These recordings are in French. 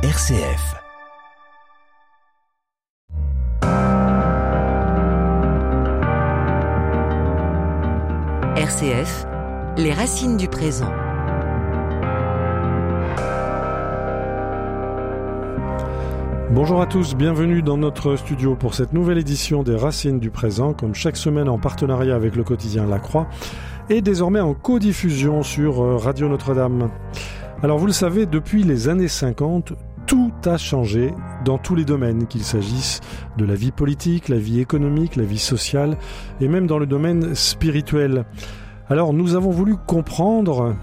RCF. RCF, les racines du présent. Bonjour à tous, bienvenue dans notre studio pour cette nouvelle édition des Racines du présent, comme chaque semaine en partenariat avec le quotidien La Croix et désormais en codiffusion sur euh, Radio Notre-Dame. Alors vous le savez, depuis les années 50, tout a changé dans tous les domaines, qu'il s'agisse de la vie politique, la vie économique, la vie sociale et même dans le domaine spirituel. Alors nous avons voulu comprendre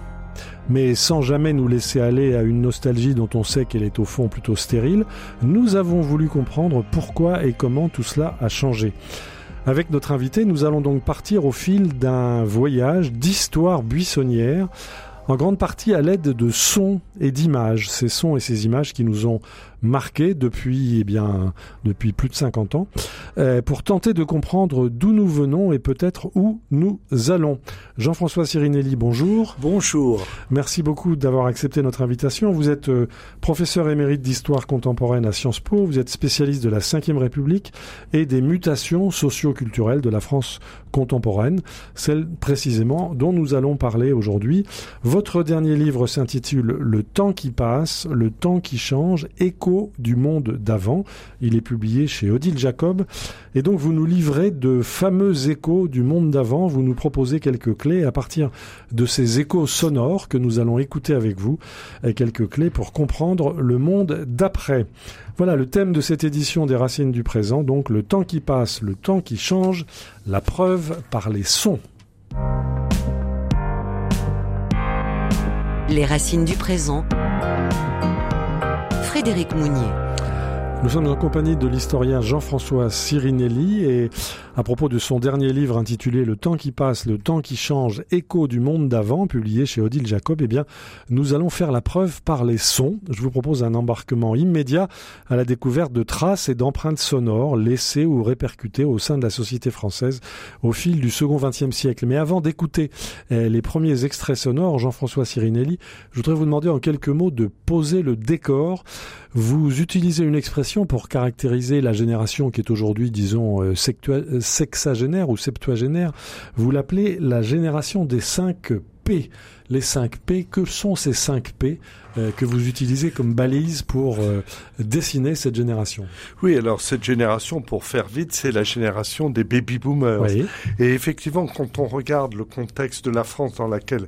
mais sans jamais nous laisser aller à une nostalgie dont on sait qu'elle est au fond plutôt stérile, nous avons voulu comprendre pourquoi et comment tout cela a changé. Avec notre invité, nous allons donc partir au fil d'un voyage d'histoire buissonnière en grande partie à l'aide de sons et d'images. Ces sons et ces images qui nous ont marqué depuis, eh bien, depuis plus de 50 ans, euh, pour tenter de comprendre d'où nous venons et peut-être où nous allons. Jean-François Sirinelli, bonjour. Bonjour. Merci beaucoup d'avoir accepté notre invitation. Vous êtes euh, professeur émérite d'histoire contemporaine à Sciences Po, vous êtes spécialiste de la Ve République et des mutations socio-culturelles de la France contemporaine, celle précisément dont nous allons parler aujourd'hui. Votre dernier livre s'intitule Le temps qui passe, le temps qui change, écho du monde d'avant. Il est publié chez Odile Jacob. Et donc vous nous livrez de fameux échos du monde d'avant. Vous nous proposez quelques clés à partir de ces échos sonores que nous allons écouter avec vous. Et quelques clés pour comprendre le monde d'après. Voilà le thème de cette édition des Racines du présent. Donc le temps qui passe, le temps qui change, la preuve par les sons. Les racines du présent Frédéric Mounier. Nous sommes en compagnie de l'historien Jean-François Sirinelli et à propos de son dernier livre intitulé Le temps qui passe, le temps qui change, écho du monde d'avant, publié chez Odile Jacob, eh bien, nous allons faire la preuve par les sons. Je vous propose un embarquement immédiat à la découverte de traces et d'empreintes sonores laissées ou répercutées au sein de la société française au fil du second XXe siècle. Mais avant d'écouter eh, les premiers extraits sonores, Jean-François Sirinelli, je voudrais vous demander en quelques mots de poser le décor. Vous utilisez une expression pour caractériser la génération qui est aujourd'hui, disons, euh, euh, sexagénaire ou septuagénaire. Vous l'appelez la génération des 5 P. Les 5 P, que sont ces 5 P euh, que vous utilisez comme balise pour dessiner cette génération? Oui, alors cette génération, pour faire vite, c'est la génération des baby boomers. Et effectivement, quand on regarde le contexte de la France dans laquelle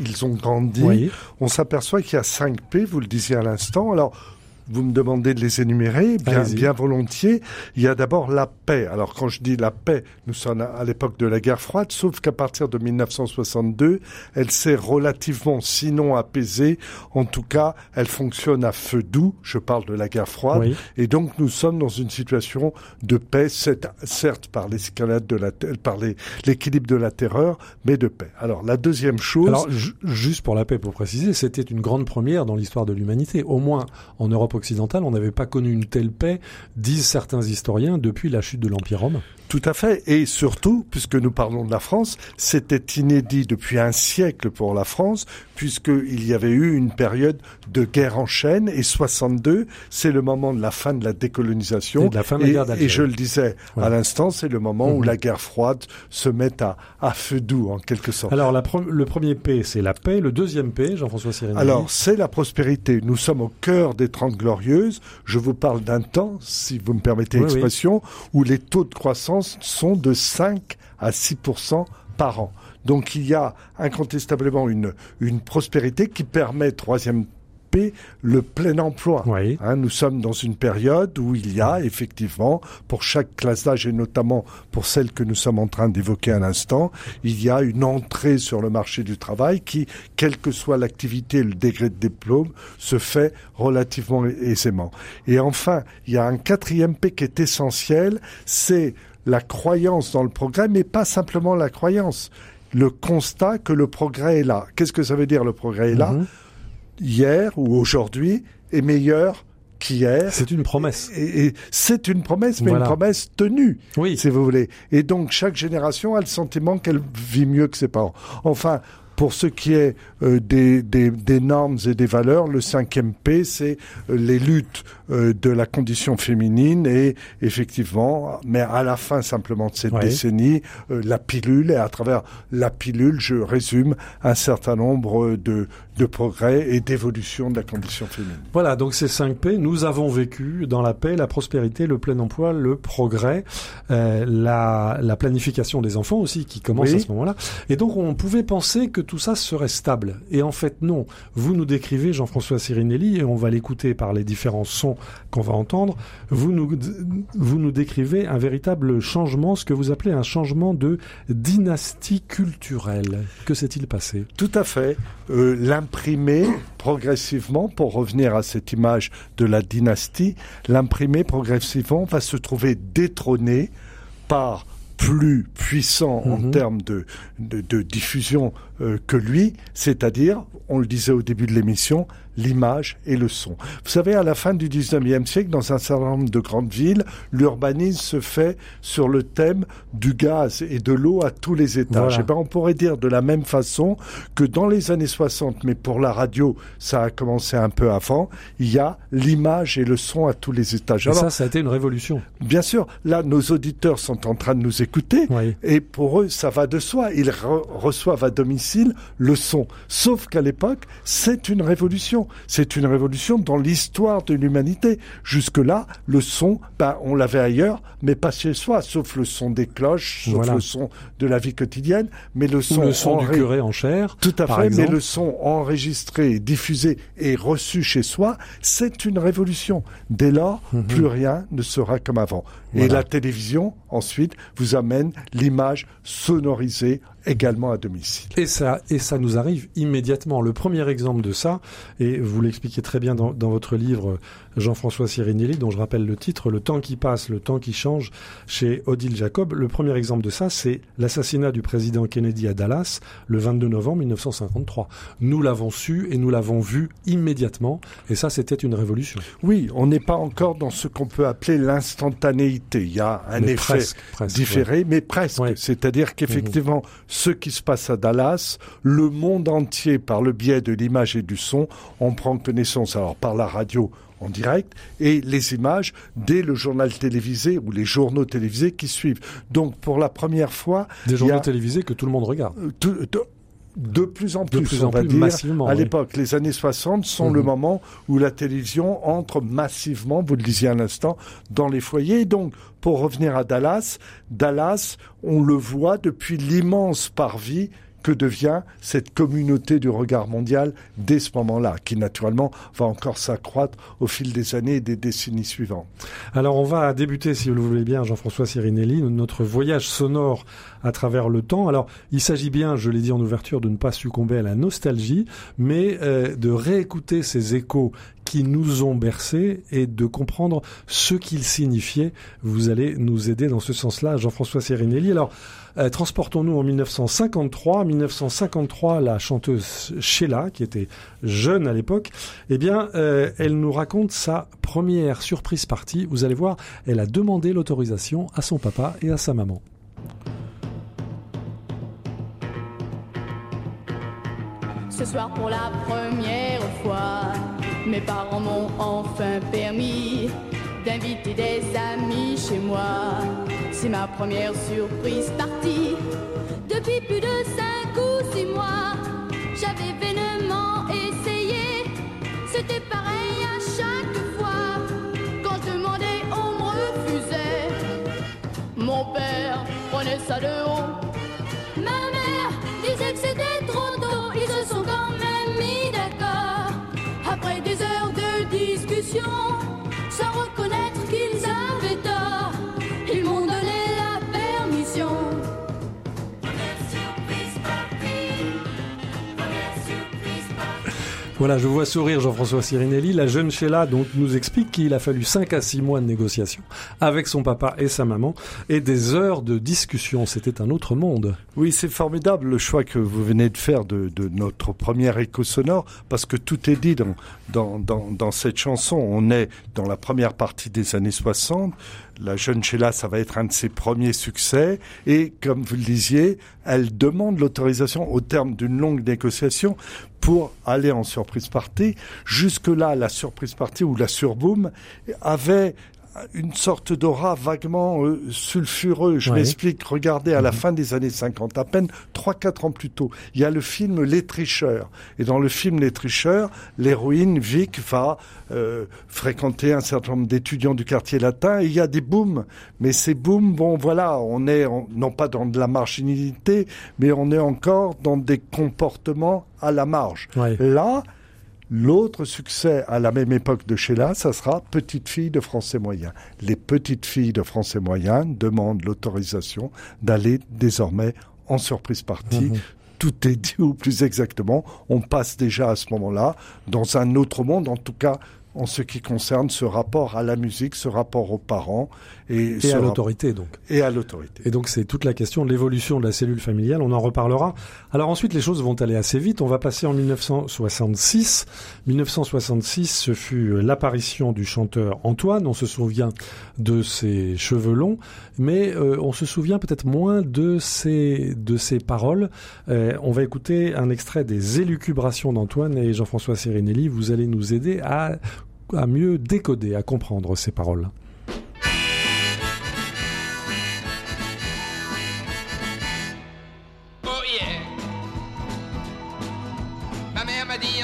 ils ont grandi, on s'aperçoit qu'il y a 5 P, vous le disiez à l'instant. Alors, vous me demandez de les énumérer, bien, bien volontiers. Il y a d'abord la paix. Alors quand je dis la paix, nous sommes à l'époque de la guerre froide, sauf qu'à partir de 1962, elle s'est relativement, sinon apaisée, en tout cas, elle fonctionne à feu doux. Je parle de la guerre froide. Et donc nous sommes dans une situation de paix, certes par l'escalade de la, par l'équilibre de la terreur, mais de paix. Alors la deuxième chose. Alors juste pour la paix, pour préciser, c'était une grande première dans l'histoire de l'humanité. Au moins en Europe occidentale, on n'avait pas connu une telle paix, disent certains historiens, depuis la chute de l'Empire romain. Tout à fait. Et surtout, puisque nous parlons de la France, c'était inédit depuis un siècle pour la France, puisqu'il y avait eu une période de guerre en chaîne, et 62, c'est le moment de la fin de la décolonisation. Et, de la fin de la guerre et je le disais à l'instant, c'est le moment où mhm. la guerre froide se met à, à feu doux, en quelque sorte. Alors, la le premier P, c'est la paix. Le deuxième P, Jean-François Sirény. Alors, c'est la prospérité. Nous sommes au cœur des Trente Glorieuses. Je vous parle d'un temps, si vous me permettez l'expression, où les taux de croissance sont de 5 à 6 par an. Donc il y a incontestablement une, une prospérité qui permet, troisième P, le plein emploi. Hein, nous sommes dans une période où il y a effectivement, pour chaque classe d'âge et notamment pour celle que nous sommes en train d'évoquer à l'instant, il y a une entrée sur le marché du travail qui, quelle que soit l'activité et le degré de diplôme, se fait relativement aisément. Et enfin, il y a un quatrième P qui est essentiel, c'est la croyance dans le progrès, mais pas simplement la croyance. Le constat que le progrès est là. Qu'est-ce que ça veut dire le progrès est là? Mhm. Hier ou aujourd'hui est meilleur qu'hier. C'est une promesse. Et, c'est une promesse, mais une promesse tenue, oui. si vous voulez. Et donc chaque génération a le sentiment qu'elle vit mieux que ses parents. Enfin, Pour ce qui est euh, des, des, des, normes et des valeurs, le cinquième P, c'est euh, les luttes euh, de la condition féminine et effectivement, mais à la fin simplement de cette décennie, la pilule. Et à travers la pilule, je résume un certain nombre de, de progrès et d'évolution de la condition féminine. Voilà, donc ces 5 P, nous avons vécu dans la paix, la prospérité, le plein emploi, le progrès, euh, la, la, planification des enfants aussi qui commence à ce moment-là. Et donc on pouvait penser que tout ça serait stable. Et en fait non. Vous nous décrivez, Jean-François Sirinelli, et on va l'écouter par les différents sons qu'on va entendre, vous nous, vous nous décrivez un véritable changement, ce que vous appelez un changement de dynastie culturelle. Que s'est-il passé? Tout à fait. Euh, l'imprimer progressivement, pour revenir à cette image de la dynastie, l'imprimer progressivement va se trouver détrôné par plus puissant en mhm. termes de, de, diffusion euh, que lui, c'est-à-dire, on le disait au début de l'émission, l'image et le son. Vous savez, à la fin du 19e siècle, dans un certain nombre de grandes villes, l'urbanisme se fait sur le thème du gaz et de l'eau à tous les étages. Et eh ben, on pourrait dire de la même façon que dans les années 60, mais pour la radio, ça a commencé un peu avant, il y a l'image et le son à tous les étages. Et ça, ça a été une révolution. Bien sûr, là, nos auditeurs sont en train de nous écouter, et pour eux, ça va de soi. Ils reçoivent à domicile le son. Sauf qu'à l'époque, c'est une révolution. C'est une révolution dans l'histoire de l'humanité. Jusque-là, le son, ben, on l'avait ailleurs, mais pas chez soi, sauf le son des cloches, sauf le son de la vie quotidienne, mais le son, le son du curé en chair. Tout à fait, mais le son enregistré, diffusé et reçu chez soi, c'est une révolution. Dès lors, mhm. plus rien ne sera comme avant. Et la télévision, ensuite, vous amène l'image sonorisée également à domicile. Et ça, et ça nous arrive immédiatement. Le premier exemple de ça, et vous l'expliquez très bien dans, dans votre livre Jean-François Sirinelli, dont je rappelle le titre, Le temps qui passe, le temps qui change, chez Odile Jacob. Le premier exemple de ça, c'est l'assassinat du président Kennedy à Dallas le 22 novembre 1953. Nous l'avons su et nous l'avons vu immédiatement, et ça, c'était une révolution. Oui, on n'est pas encore dans ce qu'on peut appeler l'instantanéité. Il y a un effet différé, mais presque. C'est-à-dire qu'effectivement, ce qui se passe à Dallas, le monde entier, par le biais de l'image et du son, on prend connaissance. Alors, par la radio, en direct et les images dès le journal télévisé ou les journaux télévisés qui suivent. Donc pour la première fois, des journaux télévisés que tout le monde regarde. Euh, de plus en plus, on va dire. Massivement, à l'époque, les années 60 sont le mhm. moment où la télévision entre massivement, vous le disiez à l'instant, dans les foyers. Donc, pour revenir à Dallas, Dallas, on le voit depuis l'immense parvis que devient cette communauté du regard mondial dès ce moment-là, qui naturellement va encore s'accroître au fil des années et des décennies suivantes. Alors on va débuter, si vous le voulez bien, Jean-François Sirinelli, notre voyage sonore à travers le temps. Alors il s'agit bien, je l'ai dit en ouverture, de ne pas succomber à la nostalgie, mais euh, de réécouter ces échos qui nous ont bercés et de comprendre ce qu'ils signifiaient. Vous allez nous aider dans ce sens-là, Jean-François Sirinelli. Alors, euh, transportons-nous en 1953. 1953, la chanteuse Sheila, qui était jeune à l'époque, eh bien, euh, elle nous raconte sa première surprise partie. Vous allez voir, elle a demandé l'autorisation à son papa et à sa maman. Ce soir pour la première fois mes parents m'ont enfin permis d'inviter des amis chez moi. C'est ma première surprise partie. Depuis plus de cinq ou six mois, j'avais vainement essayé. C'était pareil à chaque fois. Quand je demandais, on me refusait. Mon père prenait ça de haut. Ma mère disait que c'était trop tôt. Ils se sont quand même mis d'accord. Après des heures de discussion, Voilà, je vois sourire Jean-François Sirinelli. La jeune Sheila donc nous explique qu'il a fallu 5 à 6 mois de négociation avec son papa et sa maman et des heures de discussion. C'était un autre monde. Oui, c'est formidable le choix que vous venez de faire de, de notre première écho sonore parce que tout est dit dans, dans, dans, dans, cette chanson. On est dans la première partie des années 60. La jeune Sheila, ça va être un de ses premiers succès. Et comme vous le disiez, elle demande l'autorisation au terme d'une longue négociation pour aller en surprise party. Jusque-là, la surprise party ou la surboom avait une sorte d'aura vaguement euh, sulfureux. Je m'explique. Regardez, à la mhm. fin des années 50, à peine 3-4 ans plus tôt, il y a le film Les Tricheurs. Et dans le film Les Tricheurs, l'héroïne Vic va euh, fréquenter un certain nombre d'étudiants du quartier latin. Et il y a des booms. Mais ces booms, bon, voilà, on est non pas dans de la marginalité, mais on est encore dans des comportements à la marge. Là, L'autre succès à la même époque de Sheila, ça sera Petite fille de français moyen. Les petites filles de français moyen demandent l'autorisation d'aller désormais en surprise partie. Mhm. Tout est dit, ou plus exactement, on passe déjà à ce moment-là dans un autre monde, en tout cas en ce qui concerne ce rapport à la musique, ce rapport aux parents et, à l'autorité donc. Et à l'autorité. Et donc c'est toute la question de l'évolution de la cellule familiale, on en reparlera. Alors ensuite les choses vont aller assez vite, on va passer en 1966. 1966, ce fut l'apparition du chanteur Antoine, on se souvient de ses cheveux longs, mais euh, on se souvient peut-être moins de ses de ses paroles. Euh, on va écouter un extrait des élucubrations d'Antoine et Jean-François Serinelli, vous allez nous aider à à mieux décoder, à comprendre ces paroles.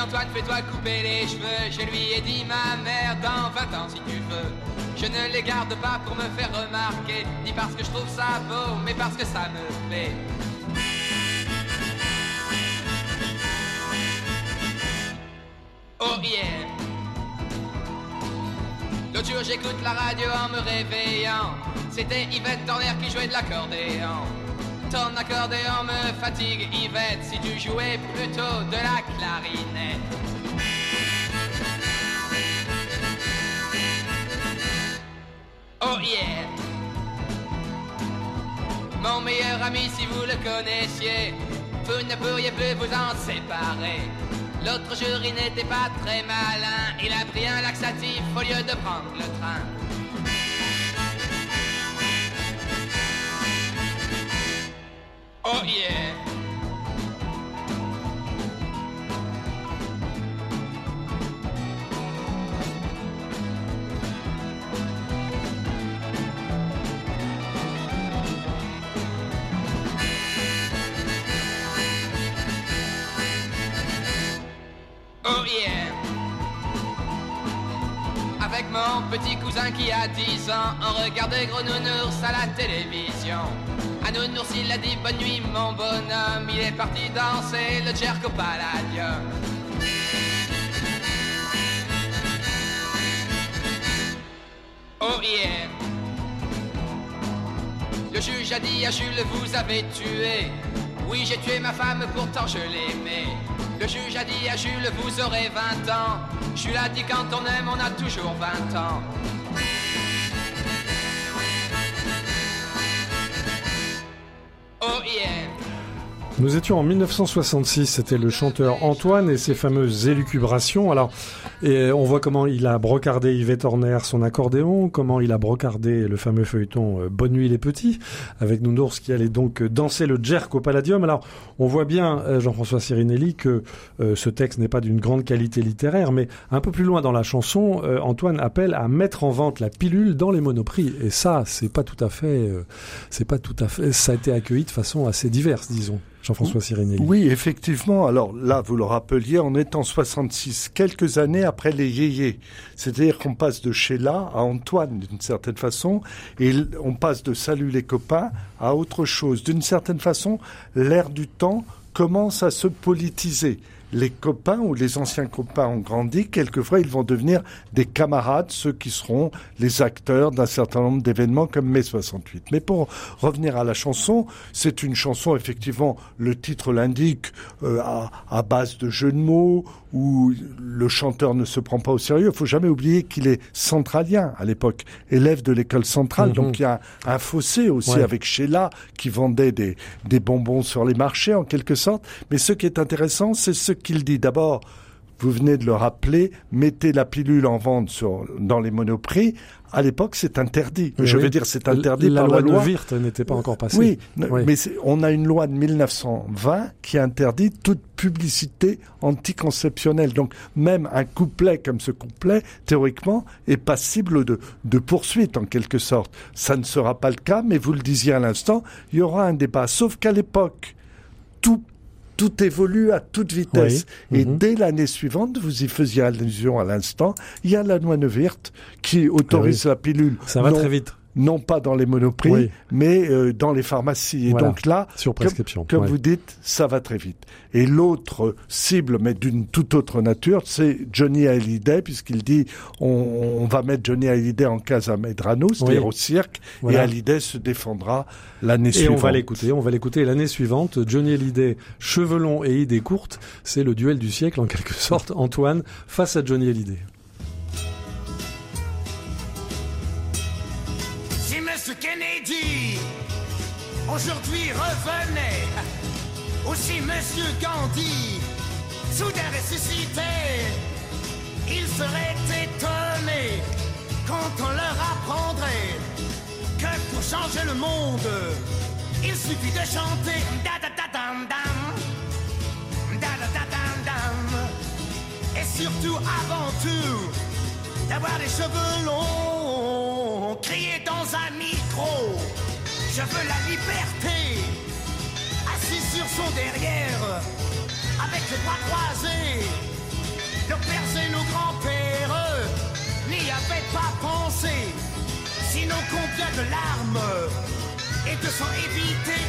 Antoine, fais-toi couper les cheveux. Je lui ai dit, ma mère, dans 20 ans si tu veux. Je ne les garde pas pour me faire remarquer, ni parce que je trouve ça beau, mais parce que ça me plaît. Oh yeah. J'écoute la radio en me réveillant. C'était Yvette Torner qui jouait de l'accordéon. Ton accordéon me fatigue, Yvette, si tu jouais plutôt de la clarinette. Oh yeah! Mon meilleur ami, si vous le connaissiez, vous ne pourriez plus vous en séparer. L'autre jour, il n'était pas très malin, il a pris un laxatif au lieu de prendre le train. Oh yeah. Oh yeah. Avec mon petit cousin qui a 10 ans, on regardait Gros Nounours à la télévision. À Nounours, il a dit bonne nuit, mon bonhomme. Il est parti danser le Jerko Palladium. Oh. Le juge a dit à Jules, vous avez tué. Oui, j'ai tué ma femme, pourtant je l'aimais. Le juge a dit à Jules, vous aurez 20 ans. Jules a dit, quand on aime, on a toujours 20 ans. Oh yeah. Nous étions en 1966, c'était le chanteur Antoine et ses fameuses élucubrations. Alors, et on voit comment il a brocardé Yvette Horner son accordéon, comment il a brocardé le fameux feuilleton euh, Bonne nuit les petits, avec Nounours qui allait donc danser le jerk au Palladium. Alors, on voit bien, euh, Jean-François Sirinelli, que euh, ce texte n'est pas d'une grande qualité littéraire, mais un peu plus loin dans la chanson, Antoine appelle à mettre en vente la pilule dans les monoprix. Et ça, c'est pas tout à fait, c'est pas tout à fait, ça a été accueilli de façon assez diverse, disons. Jean-François Sirinelli. Oui, effectivement. Alors là, vous le rappeliez, on est en 66, quelques années après les yéyés. C'est-à-dire qu'on passe de Sheila à Antoine, d'une certaine façon, et on passe de Salut les copains à autre chose. D'une certaine façon, l'ère du temps commence à se politiser les copains ou les anciens copains ont grandi, quelquefois ils vont devenir des camarades, ceux qui seront les acteurs d'un certain nombre d'événements comme mai 68. Mais pour revenir à la chanson, c'est une chanson, effectivement, le titre l'indique, euh, à, base de jeux de mots, où le chanteur ne se prend pas au sérieux. Il faut jamais oublier qu'il est centralien à l'époque, élève de l'école centrale. Mhm. Donc il y a un, fossé aussi avec Sheila qui vendait des, des bonbons sur les marchés en quelque sorte. Mais ce qui est intéressant, c'est ce qu'il dit. D'abord, vous venez de le rappeler, mettez la pilule en vente sur, dans les monoprix. À l'époque, c'est interdit. Je veux dire, c'est interdit la par loi la loi. de Wirth n'était pas encore passée. Oui, mais on a une loi de 1920 qui interdit toute publicité anticonceptionnelle. Donc, même un couplet comme ce couplet, théoriquement, est passible de, de poursuite, en quelque sorte. Ça ne sera pas le cas, mais vous le disiez à l'instant, il y aura un débat. Sauf qu'à l'époque, tout tout évolue à toute vitesse. Et mhm. dès l'année suivante, vous y faisiez allusion à l'instant, il y a la loi Neuwirth qui autorise ah la pilule. Ça va très vite non pas dans les monoprix, mais euh, dans les pharmacies. Et donc là, sur prescription, comme, vous dites, ça va très vite. Et l'autre cible, mais d'une toute autre nature, c'est Johnny Hallyday, puisqu'il dit on, va mettre Johnny Hallyday en case à Medrano, c'est-à-dire au cirque, et Hallyday se défendra l'année suivante. Et on va l'écouter, on va l'écouter l'année suivante. Johnny Hallyday, cheveux longs et idées courtes, c'est le duel du siècle en quelque sorte. Antoine face à Johnny Hallyday. Aujourd'hui revenait, aussi Monsieur Gandhi, soudain ressuscité, il serait étonné quand on leur apprendrait que pour changer le monde, il suffit de chanter da da da dam dam, da da da dam dam, et surtout avant tout d'avoir des cheveux longs, crier dans un micro, je veux la liberté, assis sur son derrière, avec les bras croisés, nos pères et nos grands-pères. N'y avaient pas pensé, sinon combien de larmes et de sang évité.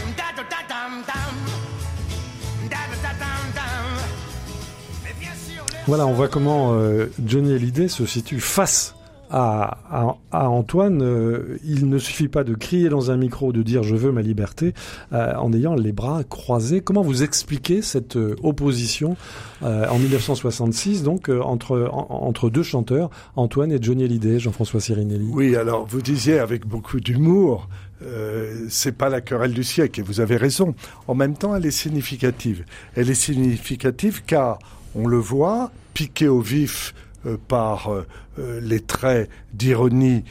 Voilà, on voit comment euh, Johnny Hallyday se situe face à, Antoine. Euh, il ne suffit pas de crier dans un micro, de dire je veux ma liberté, euh, en ayant les bras croisés. Comment vous expliquez cette opposition en 1966, donc entre, entre deux chanteurs, Antoine et Johnny Hallyday, Jean-François Sirinelli? Oui, alors vous disiez avec beaucoup d'humour. c'est pas la querelle du siècle et vous avez raison. En même temps, elle est significative. Elle est significative car on le voit, piqué au vif euh, par euh, euh, les traits d'ironie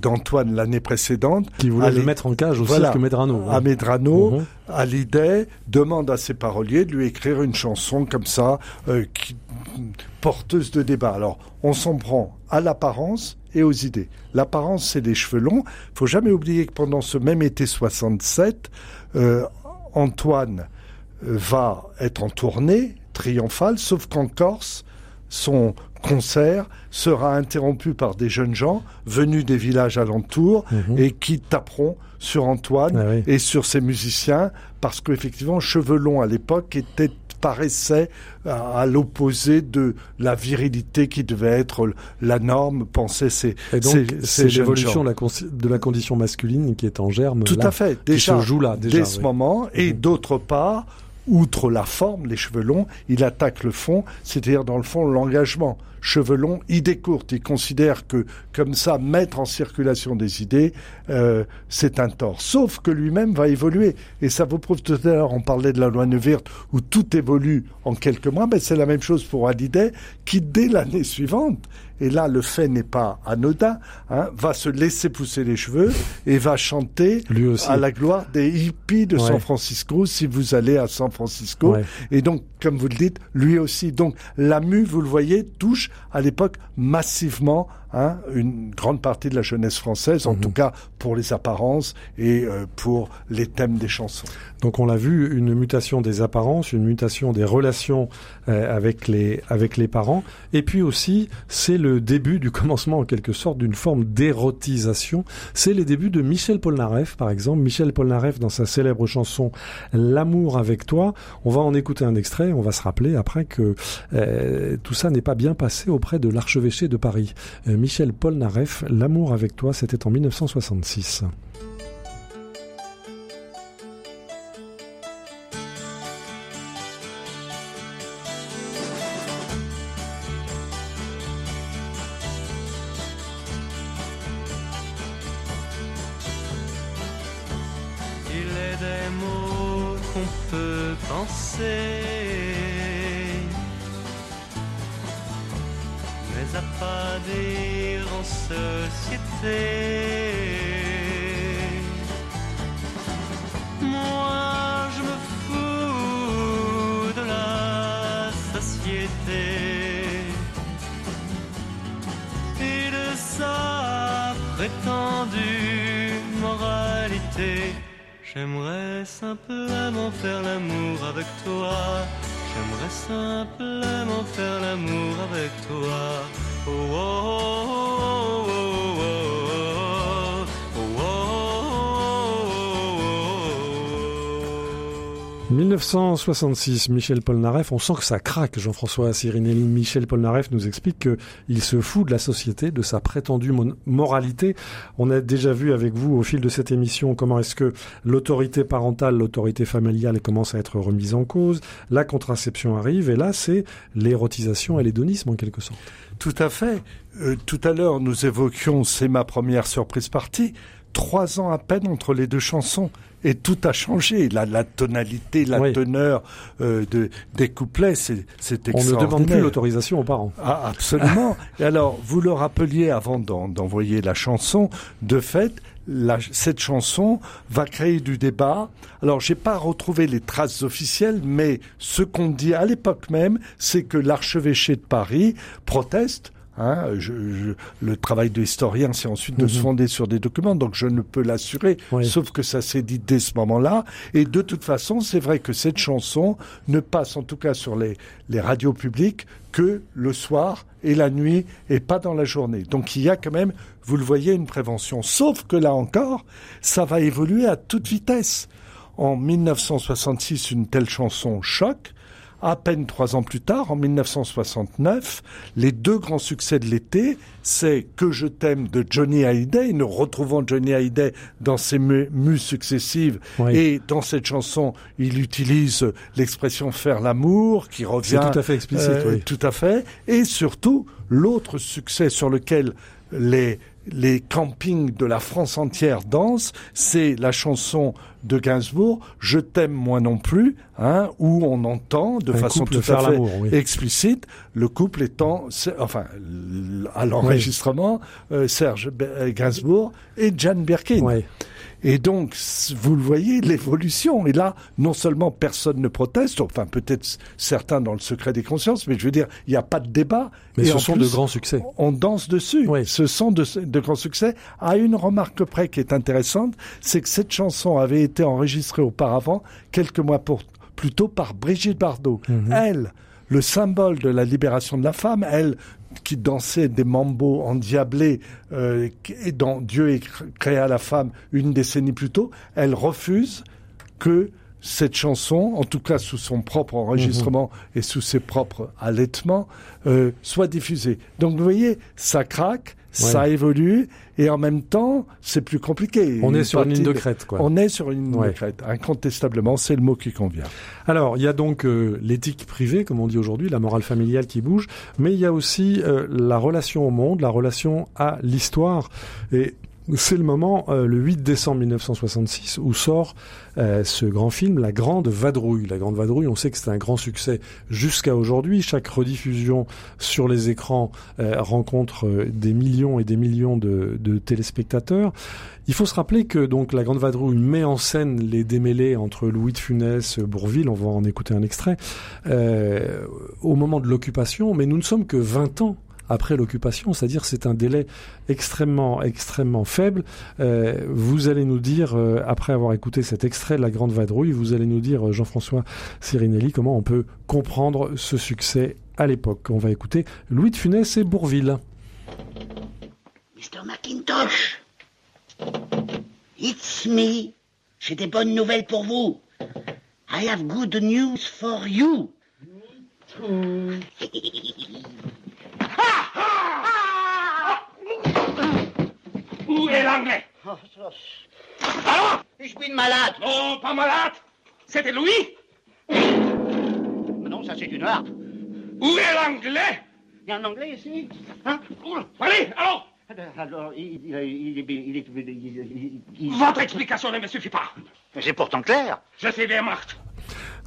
d'Antoine l'année précédente. Qui voulait le mettre en cage aussi que Medrano. À Medrano, à mhm. l'idée, demande à ses paroliers de lui écrire une chanson comme ça, qui, porteuse de débat. Alors, on s'en prend à l'apparence et aux idées. L'apparence, c'est les cheveux longs. Il faut jamais oublier que pendant ce même été 67, Antoine va être en tournée triomphale, sauf qu'en Corse, son concert sera interrompu par des jeunes gens venus des villages alentours mhm. et qui taperont sur Antoine ah et sur ses musiciens parce qu'effectivement cheveux longs à l'époque était paraissait à, l'opposé de la virilité qui devait être la norme, pensaient ces, et donc, c'est l'évolution de la, condition masculine qui est en germe. Tout à fait. Déjà, joue là, déjà, dès ce moment. Et mhm. d'autre part, outre la forme, les cheveux longs, il attaque le fond, c'est-à-dire dans le fond l'engagement. Cheveux longs, idées courtes. Il considère que comme ça, mettre en circulation des idées, euh, c'est un tort. Sauf que lui-même va évoluer. Et ça vous prouve tout à l'heure, on parlait de la loi Neuwirth, où tout évolue en quelques mois. Ben, c'est la même chose pour Hallyday, qui dès l'année suivante et là le fait n'est pas anodin, hein, va se laisser pousser les cheveux et va chanter à la gloire des hippies de San Francisco si vous allez à San Francisco. Et donc, comme vous le dites, lui aussi. Donc la mue, vous le voyez, touche à l'époque massivement Hein, une grande partie de la jeunesse française, en mhm. tout cas pour les apparences et euh, pour les thèmes des chansons. Donc on l'a vu, une mutation des apparences, une mutation des relations euh, avec les avec les parents, et puis aussi c'est le début du commencement en quelque sorte d'une forme d'érotisation. C'est les débuts de Michel Polnareff par exemple. Michel Polnareff dans sa célèbre chanson L'amour avec toi. On va en écouter un extrait. On va se rappeler après que euh, tout ça n'est pas bien passé auprès de l'archevêché de Paris. Michel Polnareff, L'amour avec toi, c'était en 1966. Moi, je me fous de la société et de sa prétendue moralité. J'aimerais simplement faire l'amour avec toi. J'aimerais simplement faire l'amour avec toi. 1966, Michel Polnareff, on sent que ça craque, Jean-François Sirinelli. Michel Polnareff nous explique qu'il se fout de la société, de sa prétendue moralité. On a déjà vu avec vous au fil de cette émission comment est-ce que l'autorité parentale, l'autorité familiale commence à être remise en cause, la contraception arrive, et là c'est l'érotisation et l'hédonisme en quelque sorte. Tout à fait. Euh, tout à l'heure, nous évoquions C'est ma première surprise partie. Trois ans à peine entre les deux chansons. Et tout a changé. La, la tonalité, la Oui. teneur euh, de, des couplets, c'est c'est On ne demande plus extraordinaire. l'autorisation aux parents. Ah, absolument. Et alors, vous le rappeliez avant d'en- d'envoyer la chanson. De fait, la- cette chanson va créer du débat. Alors, j'ai pas retrouvé les traces officielles, mais ce qu'on dit à l'époque même, c'est que l'archevêché de Paris proteste. Hein, je- je- le travail de historien, c'est ensuite de se fonder sur des documents, donc je ne peux l'assurer, Oui. sauf que ça s'est dit dès ce moment-là. Et de toute façon, c'est vrai que cette chanson ne passe en tout cas sur les, les radios publiques que le soir et la nuit et pas dans la journée. Donc il y a quand même, vous le voyez, une prévention. Sauf que là encore, ça va évoluer à toute vitesse. En 1966, une telle chanson choque. À peine trois ans plus tard, en 1969, les deux grands succès de l'été, c'est Que je t'aime de Johnny Hallyday. Nous retrouvons Johnny Hallyday dans ses mu- mues successives Oui. et dans cette chanson, il utilise l'expression faire l'amour qui revient. C'est tout à fait explicite, Euh, oui. Tout à fait. Et surtout, l'autre succès sur lequel les les campings de la France entière dansent, c'est la chanson de Gainsbourg, Je t'aime moi non plus, hein, où on entend de Un façon tout à fait oui. explicite le couple étant, enfin, à l'enregistrement, euh, Serge Gainsbourg et Jane Birkin. Ouais. Et donc, vous le voyez, l'évolution. Et là, non seulement personne ne proteste, enfin peut-être certains dans le secret des consciences, mais je veux dire, il n'y a pas de débat. Mais Et ce sont plus, de grands succès. On danse dessus. Oui. Ce sont de, de grands succès. À une remarque près qui est intéressante, c'est que cette chanson avait été enregistrée auparavant, quelques mois pour- plus tôt, par Brigitte Bardot. Mhm. Elle, le symbole de la libération de la femme, elle qui dansait des mambos endiablés euh, et dans Dieu créa la femme une décennie plus tôt, elle refuse que cette chanson, en tout cas sous son propre enregistrement Mhm. et sous ses propres allaitements, euh, soit diffusée. Donc vous voyez, ça craque, ça évolue, et en même temps, c'est plus compliqué. On est sur une ligne de crête, quoi. On est sur une ligne Ouais. de crête. Incontestablement, c'est le mot qui convient. Alors, il y a donc euh, l'éthique privée, comme on dit aujourd'hui, la morale familiale qui bouge, mais il y a aussi euh, la relation au monde, la relation à l'histoire. Et c'est le moment, euh, le 8 décembre 1966, où sort euh, ce grand film, La Grande Vadrouille. La Grande Vadrouille, on sait que c'est un grand succès jusqu'à aujourd'hui. Chaque rediffusion sur les écrans euh, rencontre des millions et des millions de, téléspectateurs. Il faut se rappeler que donc la Grande Vadrouille met en scène les démêlés entre Louis de Funès, Bourville, on va en écouter un extrait, au moment de l'occupation, mais nous ne sommes que 20 ans après l'occupation, c'est-à-dire c'est un délai extrêmement, extrêmement faible. Euh, vous allez nous dire, euh, après avoir écouté cet extrait de la Grande Vadrouille, vous allez nous dire, euh, Jean-François Sirinelli, comment on peut comprendre ce succès à l'époque. On va écouter Louis de Funès et Bourville. Mr. McIntosh It's me J'ai des bonnes nouvelles pour vous I have good news for you Où est l'anglais? Allons Je suis malade. Non, pas malade. C'était Louis. Non, ça c'est une harpe. Où est l'anglais? Il y a un anglais ici Hein? Allez, allons. Alors, il, il, il, il, Votre explication ne me suffit pas. C'est pourtant clair. Je suis Wehrmacht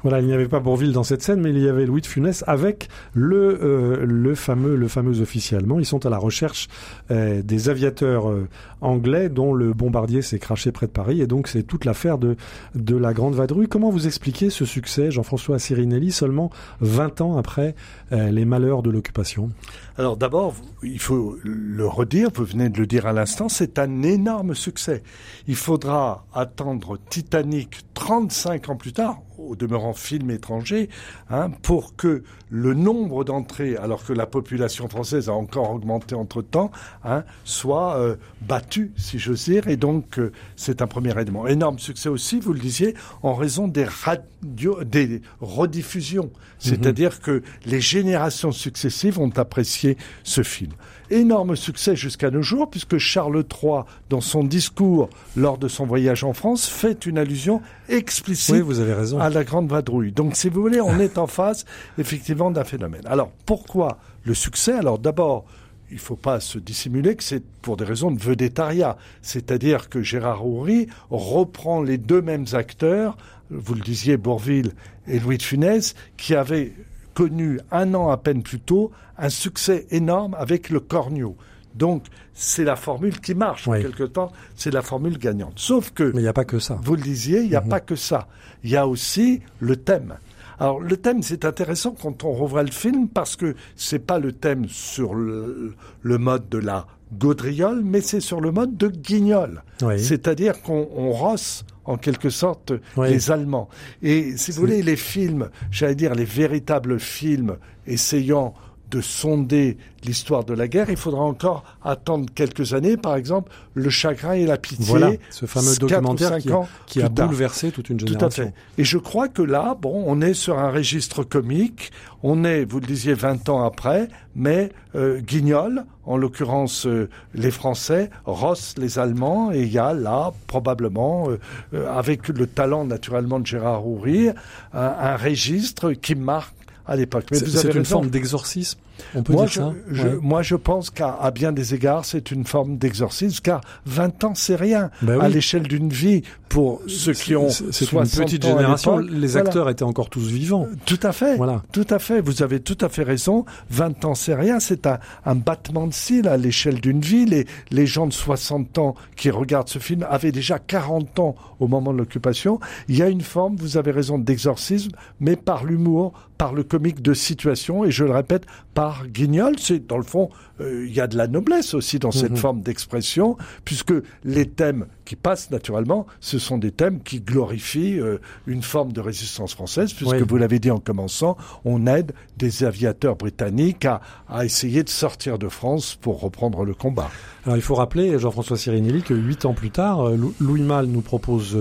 Voilà, il n'y avait pas Bourville dans cette scène, mais il y avait Louis de Funès avec le, euh, fameux, le officier allemand. Ils sont à la recherche euh, des aviateurs euh, anglais dont le bombardier s'est craché près de Paris. Et donc, c'est toute l'affaire de, de la Grande Vadrouille. Comment vous expliquez ce succès, Jean-François Sirinelli, seulement 20 ans après les malheurs de l'occupation? Alors d'abord, il faut le redire, vous venez de le dire à l'instant, c'est un énorme succès. Il faudra attendre Titanic 35 ans plus tard, au demeurant film étranger, hein, pour que le nombre d'entrées, alors que la population française a encore augmenté entre-temps, hein, soit euh, battu, si j'ose dire. Et donc, euh, c'est un premier élément. Énorme succès aussi, vous le disiez, en raison des, radio, des rediffusions. Mhm. C'est-à-dire que les générations successives ont apprécié ce film énorme succès jusqu'à nos jours, puisque Charles III, dans son discours lors de son voyage en France, fait une allusion explicite vous avez raison. à la Grande Vadrouille. Donc, si vous voulez, on est en face, effectivement, d'un phénomène. Alors, pourquoi le succès? Alors, d'abord, il ne faut pas se dissimuler que c'est pour des raisons de vedettariat. C'est-à-dire que Gérard Houry reprend les deux mêmes acteurs, vous le disiez, Bourville et Louis de Funès, qui avaient connu un an à peine plus tôt un succès énorme avec le Cornio. Donc, c'est la formule qui marche. En quelque temps, c'est la formule gagnante. Sauf que. Mais il n'y a pas que ça. Vous le disiez, il n'y a mhm. pas que ça. Il y a aussi le thème. Alors, le thème, c'est intéressant quand on revoit le film parce que c'est pas le thème sur le, mode de la gaudriole, mais c'est sur le mode de guignol. C'est-à-dire qu'on rosse en quelque sorte les Allemands. Et si vous voulez, les films, j'allais dire les véritables films essayant de sonder l'histoire de la guerre, il faudra encore attendre quelques années, par exemple, Le chagrin et la pitié. Voilà, ce fameux documentaire qui, a, bouleversé toute une génération. Tout à fait. Et je crois que là, bon, on est sur un registre comique, on est, vous le disiez, 20 ans après, mais euh, Guignol, en l'occurrence euh, les Français, Ross les Allemands, et il y a là, probablement, euh, avec le talent naturellement de Gérard Houry, un registre qui marque à l'époque. C'est une forme d'exorcisme on peut moi, dire je, ça je, Moi, je pense qu'à bien des égards, c'est une forme d'exorcisme, car 20 ans, c'est rien ben à l'échelle d'une vie pour ceux qui ont C'est une petite génération. Les acteurs étaient encore tous vivants. Tout à fait. Voilà. Tout à fait. Vous avez tout à fait raison. 20 ans, c'est rien. C'est un, un, battement de cils à l'échelle d'une vie. Les, les gens de 60 ans qui regardent ce film avaient déjà 40 ans au moment de l'occupation. Il y a une forme, vous avez raison, d'exorcisme, mais par l'humour, par le comique de situation, et je le répète, par Guignol. C'est dans le fond, il y a de la noblesse aussi dans cette mhm. forme d'expression, puisque les thèmes qui passent naturellement, ce sont des thèmes qui glorifient euh, une forme de résistance française, puisque vous l'avez dit en commençant, on aide des aviateurs britanniques à, à, essayer de sortir de France pour reprendre le combat. Alors il faut rappeler, Jean-François Sirinelli, que huit ans plus tard, euh, Louis Malle nous propose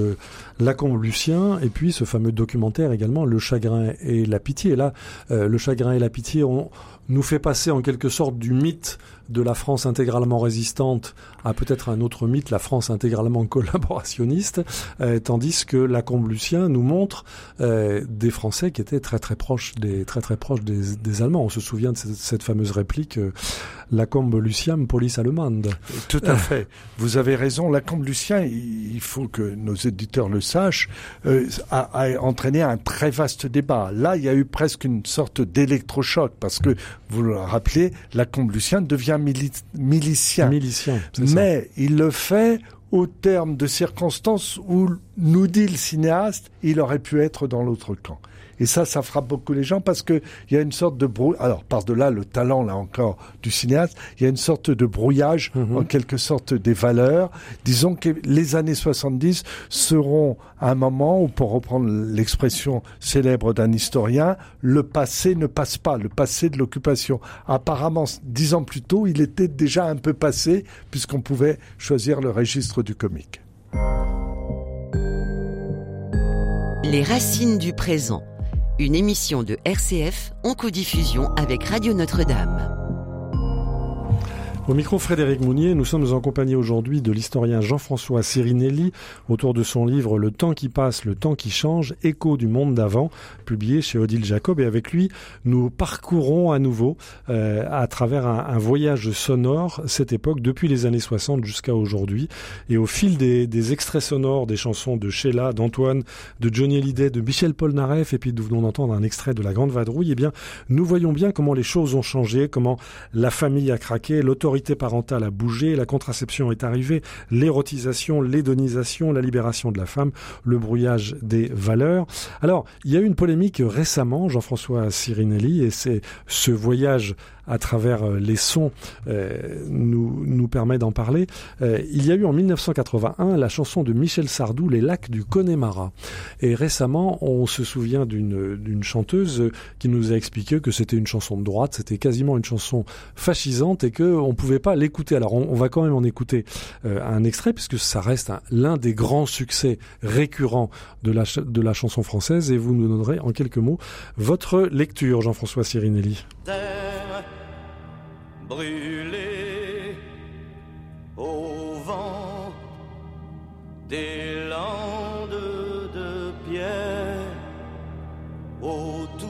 Lacombe Lucien et puis ce fameux documentaire également, Le chagrin et la pitié. Et là, Le chagrin et la pitié, on nous fait passer en quelque sorte du mythe de la France intégralement résistante à peut-être un autre mythe, la France intégralement collaborationniste, euh, tandis que la Lucien nous montre euh, des Français qui étaient très très proches des très très proches des, Allemands. On se souvient de cette, fameuse réplique euh, la Combe Luciam police allemande. Tout à fait. Vous avez raison. La Combe Lucien, il faut que nos éditeurs le sachent, a, a, entraîné un très vaste débat. Là, il y a eu presque une sorte d'électrochoc parce que vous le rappelez, la Combe Lucien devient milicien. Mais il le fait au terme de circonstances où, nous dit le cinéaste, il aurait pu être dans l'autre camp. Et ça, ça frappe beaucoup les gens parce que il y a une sorte de brouillage. Alors, par-delà le talent, là encore, du cinéaste, il y a une sorte de brouillage, mhm. en quelque sorte, des valeurs. Disons que les années 70 seront un moment où, pour reprendre l'expression célèbre d'un historien, le passé ne passe pas, le passé de l'occupation. Apparemment, dix ans plus tôt, il était déjà un peu passé, puisqu'on pouvait choisir le registre du comique. Les racines du présent une émission de RCF en codiffusion avec Radio Notre-Dame. Au micro Frédéric Mounier, nous sommes en compagnie aujourd'hui de l'historien Jean-François Sirinelli autour de son livre Le temps qui passe, le temps qui change, écho du monde d'avant, publié chez Odile Jacob. Et avec lui, nous parcourons à nouveau euh, à travers un, voyage sonore cette époque depuis les années 60 jusqu'à aujourd'hui. Et au fil des, extraits sonores des chansons de Sheila, d'Antoine, de Johnny Hallyday, de Michel Polnareff, et puis nous venons d'entendre un extrait de La Grande Vadrouille, eh bien, nous voyons bien comment les choses ont changé, comment la famille a craqué, l'autorité l'autorité parentale a bougé, la contraception est arrivée, l'érotisation, l'hédonisation, la libération de la femme, le brouillage des valeurs. Alors, il y a eu une polémique récemment, Jean-François Sirinelli, et c'est ce voyage à travers euh, les sons euh, nous, nous permet d'en parler. Euh, il y a eu en 1981 la chanson de Michel Sardou, Les lacs du Connemara. Et récemment, on se souvient d'une chanteuse qui nous a expliqué que c'était une chanson de droite, c'était quasiment une chanson fascisante et qu'on ne pouvait pas l'écouter. Alors on, va quand même en écouter un extrait puisque ça reste l'un des grands succès récurrents de la, de la chanson française et vous nous donnerez en quelques mots votre lecture, Jean-François Sirinelli brûlé au vent des landes de pierre autour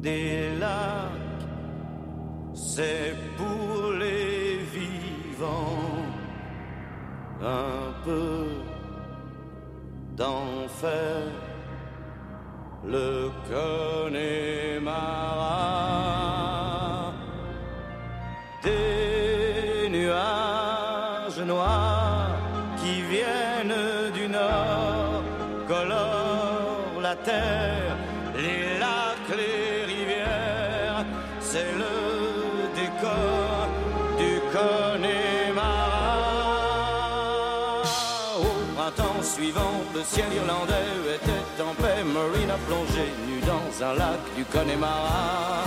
des lacs, c'est pour les vivants un peu d'enfer. Le Connemara des nuages noirs qui viennent du nord colorent la terre, les lacs, les rivières, c'est le décor du Connemara. Au printemps suivant, le ciel irlandais était en paix, Marine a plongé nu dans un lac du Connemara.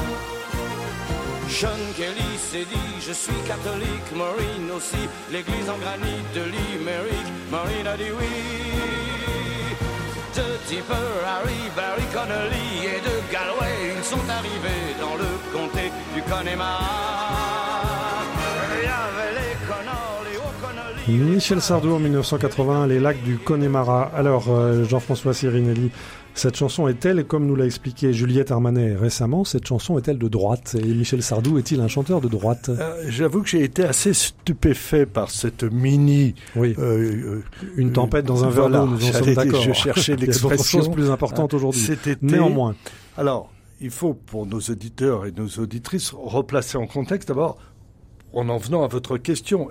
Sean Kelly s'est dit Je suis catholique, Maureen aussi, l'église en granit de Limerick. Maureen a dit oui. De Tipper, Harry, Barry Connolly et de Galway, ils sont arrivés dans le comté du Connemara. Il les Michel Sardou en 1980, les lacs du Connemara. Alors, euh, Jean-François Sirinelli, cette chanson est-elle, comme nous l'a expliqué Juliette Armanet récemment, cette chanson est-elle de droite Et Michel Sardou est-il un chanteur de droite? Euh, J'avoue que j'ai été assez stupéfait par cette mini... Oui, euh, une tempête dans un verre d'eau, nous en sommes d'accord. Je cherchais l'expression. chose plus importante aujourd'hui. Néanmoins. Alors, il faut, pour nos auditeurs et nos auditrices, replacer en contexte d'abord, en en venant à votre question,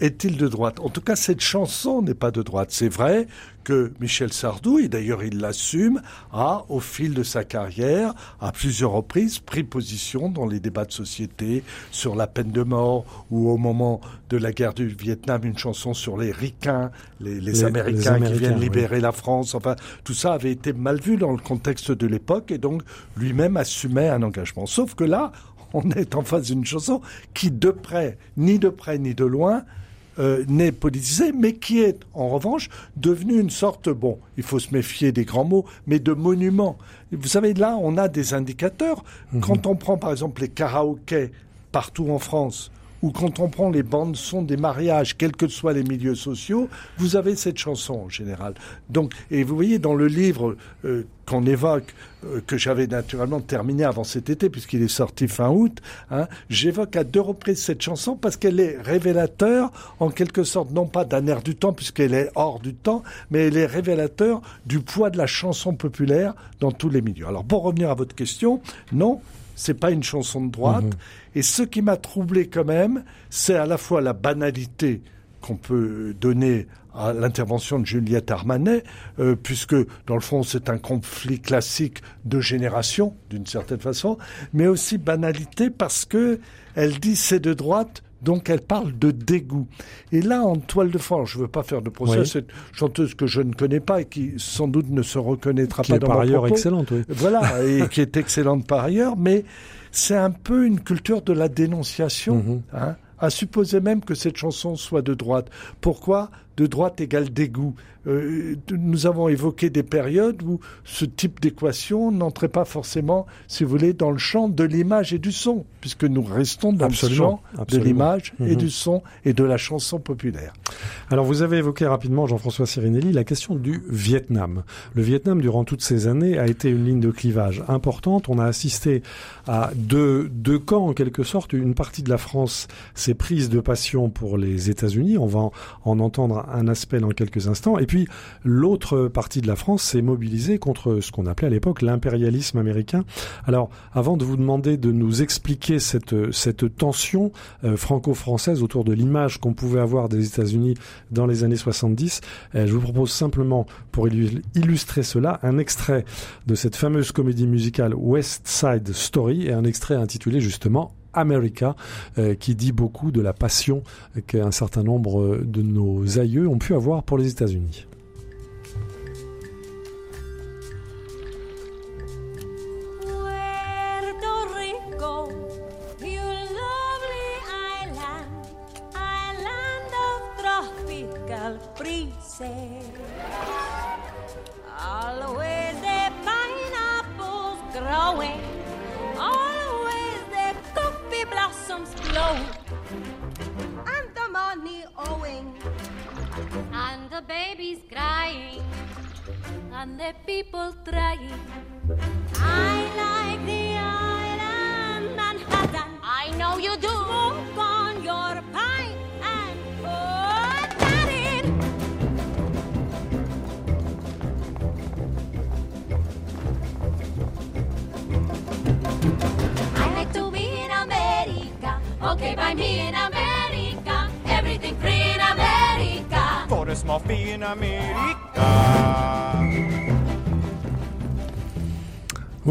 est-il de droite? En tout cas, cette chanson n'est pas de droite. C'est vrai que Michel Sardou, et d'ailleurs il l'assume, a, au fil de sa carrière, à plusieurs reprises, pris position dans les débats de société sur la peine de mort ou au moment de la guerre du Vietnam, une chanson sur les ricains, les, Américains, qui viennent libérer la France. Enfin, tout ça avait été mal vu dans le contexte de l'époque et donc lui-même assumait un engagement. Sauf que là, on est en face d'une chanson qui, de près, ni de près ni de loin, euh, n'est politisé, mais qui est en revanche devenu une sorte, bon, il faut se méfier des grands mots, mais de monument. Vous savez, là, on a des indicateurs. Mhm. Quand on prend par exemple les karaokés partout en France, ou quand on prend les bandes son des mariages, quels que soient les milieux sociaux, vous avez cette chanson en général. Donc, et vous voyez dans le livre euh, qu'on évoque, euh, que j'avais naturellement terminé avant cet été puisqu'il est sorti fin août, hein, j'évoque à deux reprises cette chanson parce qu'elle est révélateur, en quelque sorte, non pas d'un air du temps puisqu'elle est hors du temps, mais elle est révélateur du poids de la chanson populaire dans tous les milieux. Alors pour revenir à votre question, non, c'est pas une chanson de droite. Mhm. Et ce qui m'a troublé quand même, c'est à la fois la banalité qu'on peut donner à l'intervention de Juliette Armanet, euh, puisque dans le fond c'est un conflit classique de génération, d'une certaine façon, mais aussi banalité parce que elle dit c'est de droite, donc elle parle de dégoût. Et là, en toile de fond, je ne veux pas faire de procès, cette chanteuse que je ne connais pas et qui sans doute ne se reconnaîtra qui pas est dans par ailleurs excellente, oui. Voilà, et qui est excellente par ailleurs, mais c'est un peu une culture de la dénonciation. Mhm. hein, à supposer même que cette chanson soit de droite. Pourquoi de droite égale dégoût? Euh, nous avons évoqué des périodes où ce type d'équation n'entrait pas forcément, si vous voulez, dans le champ de l'image et du son, puisque nous restons dans le champ de l'image et mhm. du son et de la chanson populaire. Alors vous avez évoqué rapidement, Jean-François Sirinelli, la question du Vietnam. Le Vietnam, durant toutes ces années, a été une ligne de clivage importante. On a assisté à deux, deux camps, en quelque sorte. Une partie de la France s'est prise de passion pour les États-Unis. On va en entendre un aspect dans quelques instants. Et puis, l'autre partie de la France s'est mobilisée contre ce qu'on appelait à l'époque l'impérialisme américain. Alors, avant de vous demander de nous expliquer cette, tension euh, franco-française autour de l'image qu'on pouvait avoir des États-Unis dans les années 70, euh, je vous propose simplement, pour illustrer cela, un extrait de cette fameuse comédie musicale West Side Story et un extrait intitulé justement America, euh, qui dit beaucoup de la passion qu'un certain nombre de nos aïeux ont pu avoir pour les États-Unis.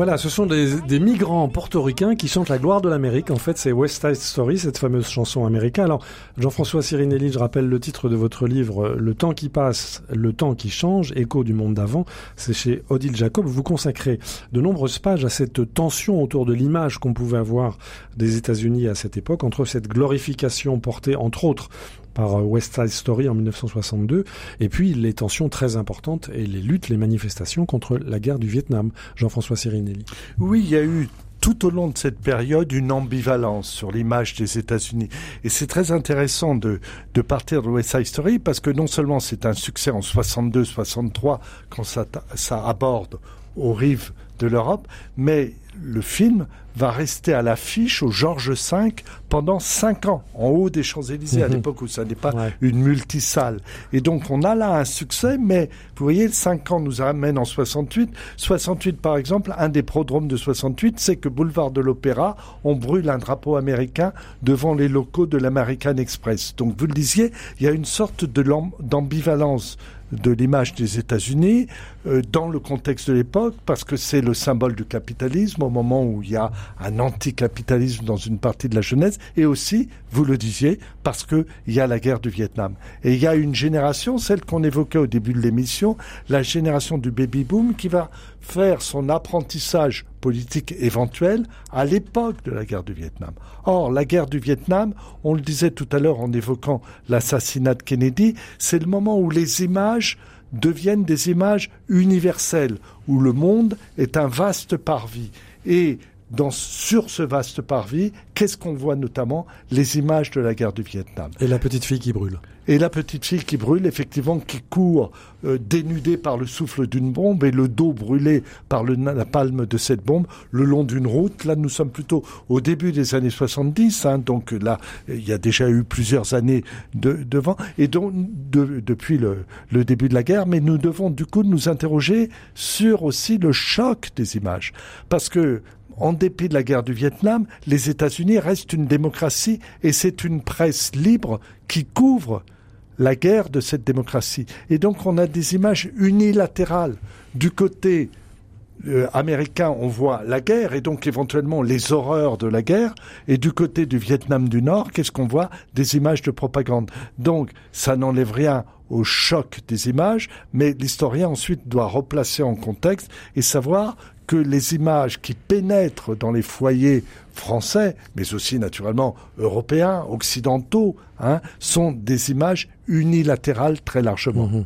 Voilà, ce sont des, des, migrants portoricains qui chantent la gloire de l'Amérique. En fait, c'est West Side Story, cette fameuse chanson américaine. Alors, Jean-François Sirinelli, je rappelle le titre de votre livre, Le temps qui passe, le temps qui change, écho du monde d'avant. C'est chez Odile Jacob. Vous consacrez de nombreuses pages à cette tension autour de l'image qu'on pouvait avoir des États-Unis à cette époque, entre cette glorification portée, entre autres, par euh, West Side Story en 1962, et puis les tensions très importantes et les luttes, les manifestations contre la guerre du Vietnam. Jean-François Sirinelli. Oui, il y a eu tout au long de cette période une ambivalence sur l'image des États-Unis. Et c'est très intéressant de, de partir de West Side Story parce que non seulement c'est un succès en 62-63 quand ça, ça aborde aux rives de l'Europe, mais le film va rester à l'affiche au Georges V pendant cinq ans, en haut des Champs-Élysées, à mhm. l'époque où ça n'est pas une multisalle. Et donc on a là un succès, mais vous voyez, cinq ans nous amènent en 68. 68, par exemple, un des prodromes de 68, c'est que boulevard de l'Opéra, on brûle un drapeau américain devant les locaux de l'American Express. Donc vous le disiez, il y a une sorte d'ambivalence de l'image des États-Unis euh, dans le contexte de l'époque, parce que c'est le symbole du capitalisme au moment où il y a un anticapitalisme dans une partie de la jeunesse, et aussi, vous le disiez, parce qu'il y a la guerre du Vietnam. Et il y a une génération, celle qu'on évoquait au début de l'émission, la génération du baby-boom, qui va faire son apprentissage politique éventuel à l'époque de la guerre du Vietnam. Or, la guerre du Vietnam, on le disait tout à l'heure en évoquant l'assassinat de Kennedy, c'est le moment où les images deviennent des images universelles, où le monde est un vaste parvis. Et dans, sur ce vaste parvis, qu'est-ce qu'on voit notamment? Les images de la guerre du Vietnam. Et la petite fille qui brûle. Et la petite fille qui brûle, effectivement, qui court euh, dénudée par le souffle d'une bombe et le dos brûlé par le, la palme de cette bombe le long d'une route. Là, nous sommes plutôt au début des années 70, hein, donc là, il y a déjà eu plusieurs années de, devant, et donc de, depuis le, le début de la guerre, mais nous devons du coup nous interroger sur aussi le choc des images, parce que en dépit de la guerre du Vietnam, les États-Unis restent une démocratie et c'est une presse libre qui couvre la guerre de cette démocratie. Et donc on a des images unilatérales. Du côté euh, américain, on voit la guerre et donc éventuellement les horreurs de la guerre. Et du côté du Vietnam du Nord, qu'est-ce qu'on voit? Des images de propagande. Donc ça n'enlève rien au choc des images, mais l'historien ensuite doit replacer en contexte et savoir que les images qui pénètrent dans les foyers français, mais aussi naturellement européens, occidentaux, hein, sont des images unilatérales très largement. Mhm.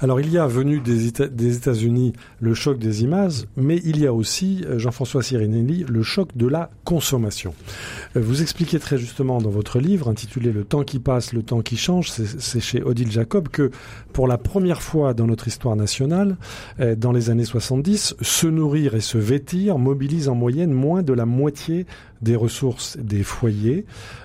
Alors il y a venu des, des États-Unis le choc des images, mais il y a aussi, euh, Jean-François Sirinelli, le choc de la consommation. Euh, vous expliquez très justement dans votre livre, intitulé Le temps qui passe, le temps qui change, c'est chez Odile Jacob, que pour la première fois dans notre histoire nationale, euh, dans les années 70, se nourrir et se vêtir mobilise en moyenne moins de la moitié des ressources des foyers.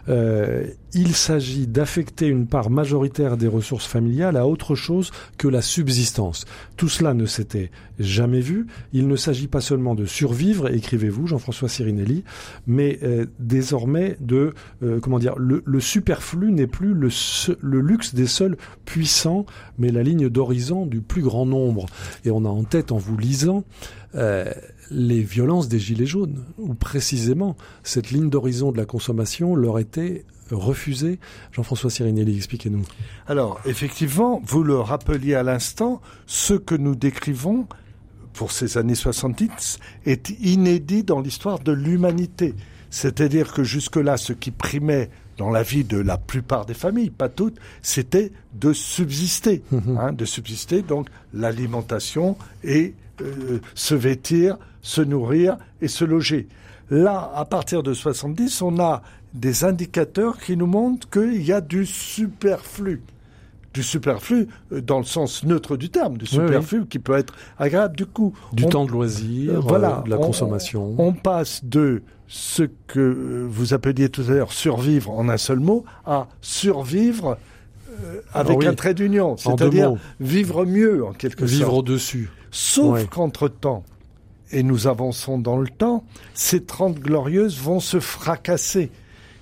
Euh, il s'agit d'affecter une part majoritaire des ressources familiales à autre chose que la subsistance. Tout cela ne s'était jamais vu. Il ne s'agit pas seulement de survivre, écrivez-vous, Jean-François Sirinelli, mais euh, désormais de, euh, comment dire, le, superflu n'est plus le, le, luxe des seuls puissants, mais la ligne d'horizon du plus grand nombre. Et on a en tête, en vous lisant, les violences des Gilets jaunes, où précisément cette ligne d'horizon de la consommation leur était refusée. Jean-François Sirinelli, expliquez-nous. Alors, effectivement, vous le rappeliez à l'instant, ce que nous décrivons pour ces années 70 est inédit dans l'histoire de l'humanité. C'est-à-dire que jusque-là, ce qui primait dans la vie de la plupart des familles, pas toutes, c'était de subsister, mhm. hein, de subsister, donc l'alimentation et euh, se vêtir, se nourrir et se loger. Là, à partir de 70, on a des indicateurs qui nous montrent qu'il y a du superflu. Du superflu euh, dans le sens neutre du terme, du superflu qui peut être agréable du coup. Du temps de loisir, euh, voilà, de la consommation. On, passe de ce que vous appeliez tout à l'heure survivre en un seul mot à survivre avec ah un trait d'union, c'est-à-dire vivre mieux en quelque sorte. Vivre au-dessus. Sauf qu'entre-temps, et nous avançons dans le temps, ces trente glorieuses vont se fracasser.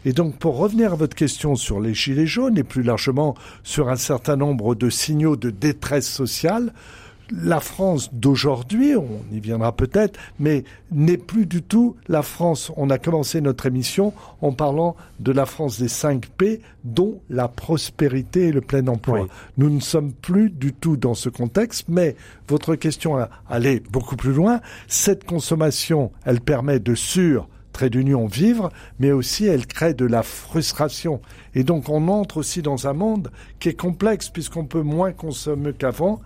Et donc, pour revenir à votre question sur les gilets jaunes et plus largement sur un certain nombre de signaux de détresse sociale, la France d'aujourd'hui, on y viendra peut-être, mais n'est plus du tout la France. On a commencé notre émission en parlant de la France des 5 P, dont la prospérité et le plein emploi. Nous ne sommes plus du tout dans ce contexte, mais votre question allait beaucoup plus loin. Cette consommation, elle permet de sur trait d'union vivre, mais aussi elle crée de la frustration. Et donc on entre aussi dans un monde qui est complexe puisqu'on peut moins consommer qu'avant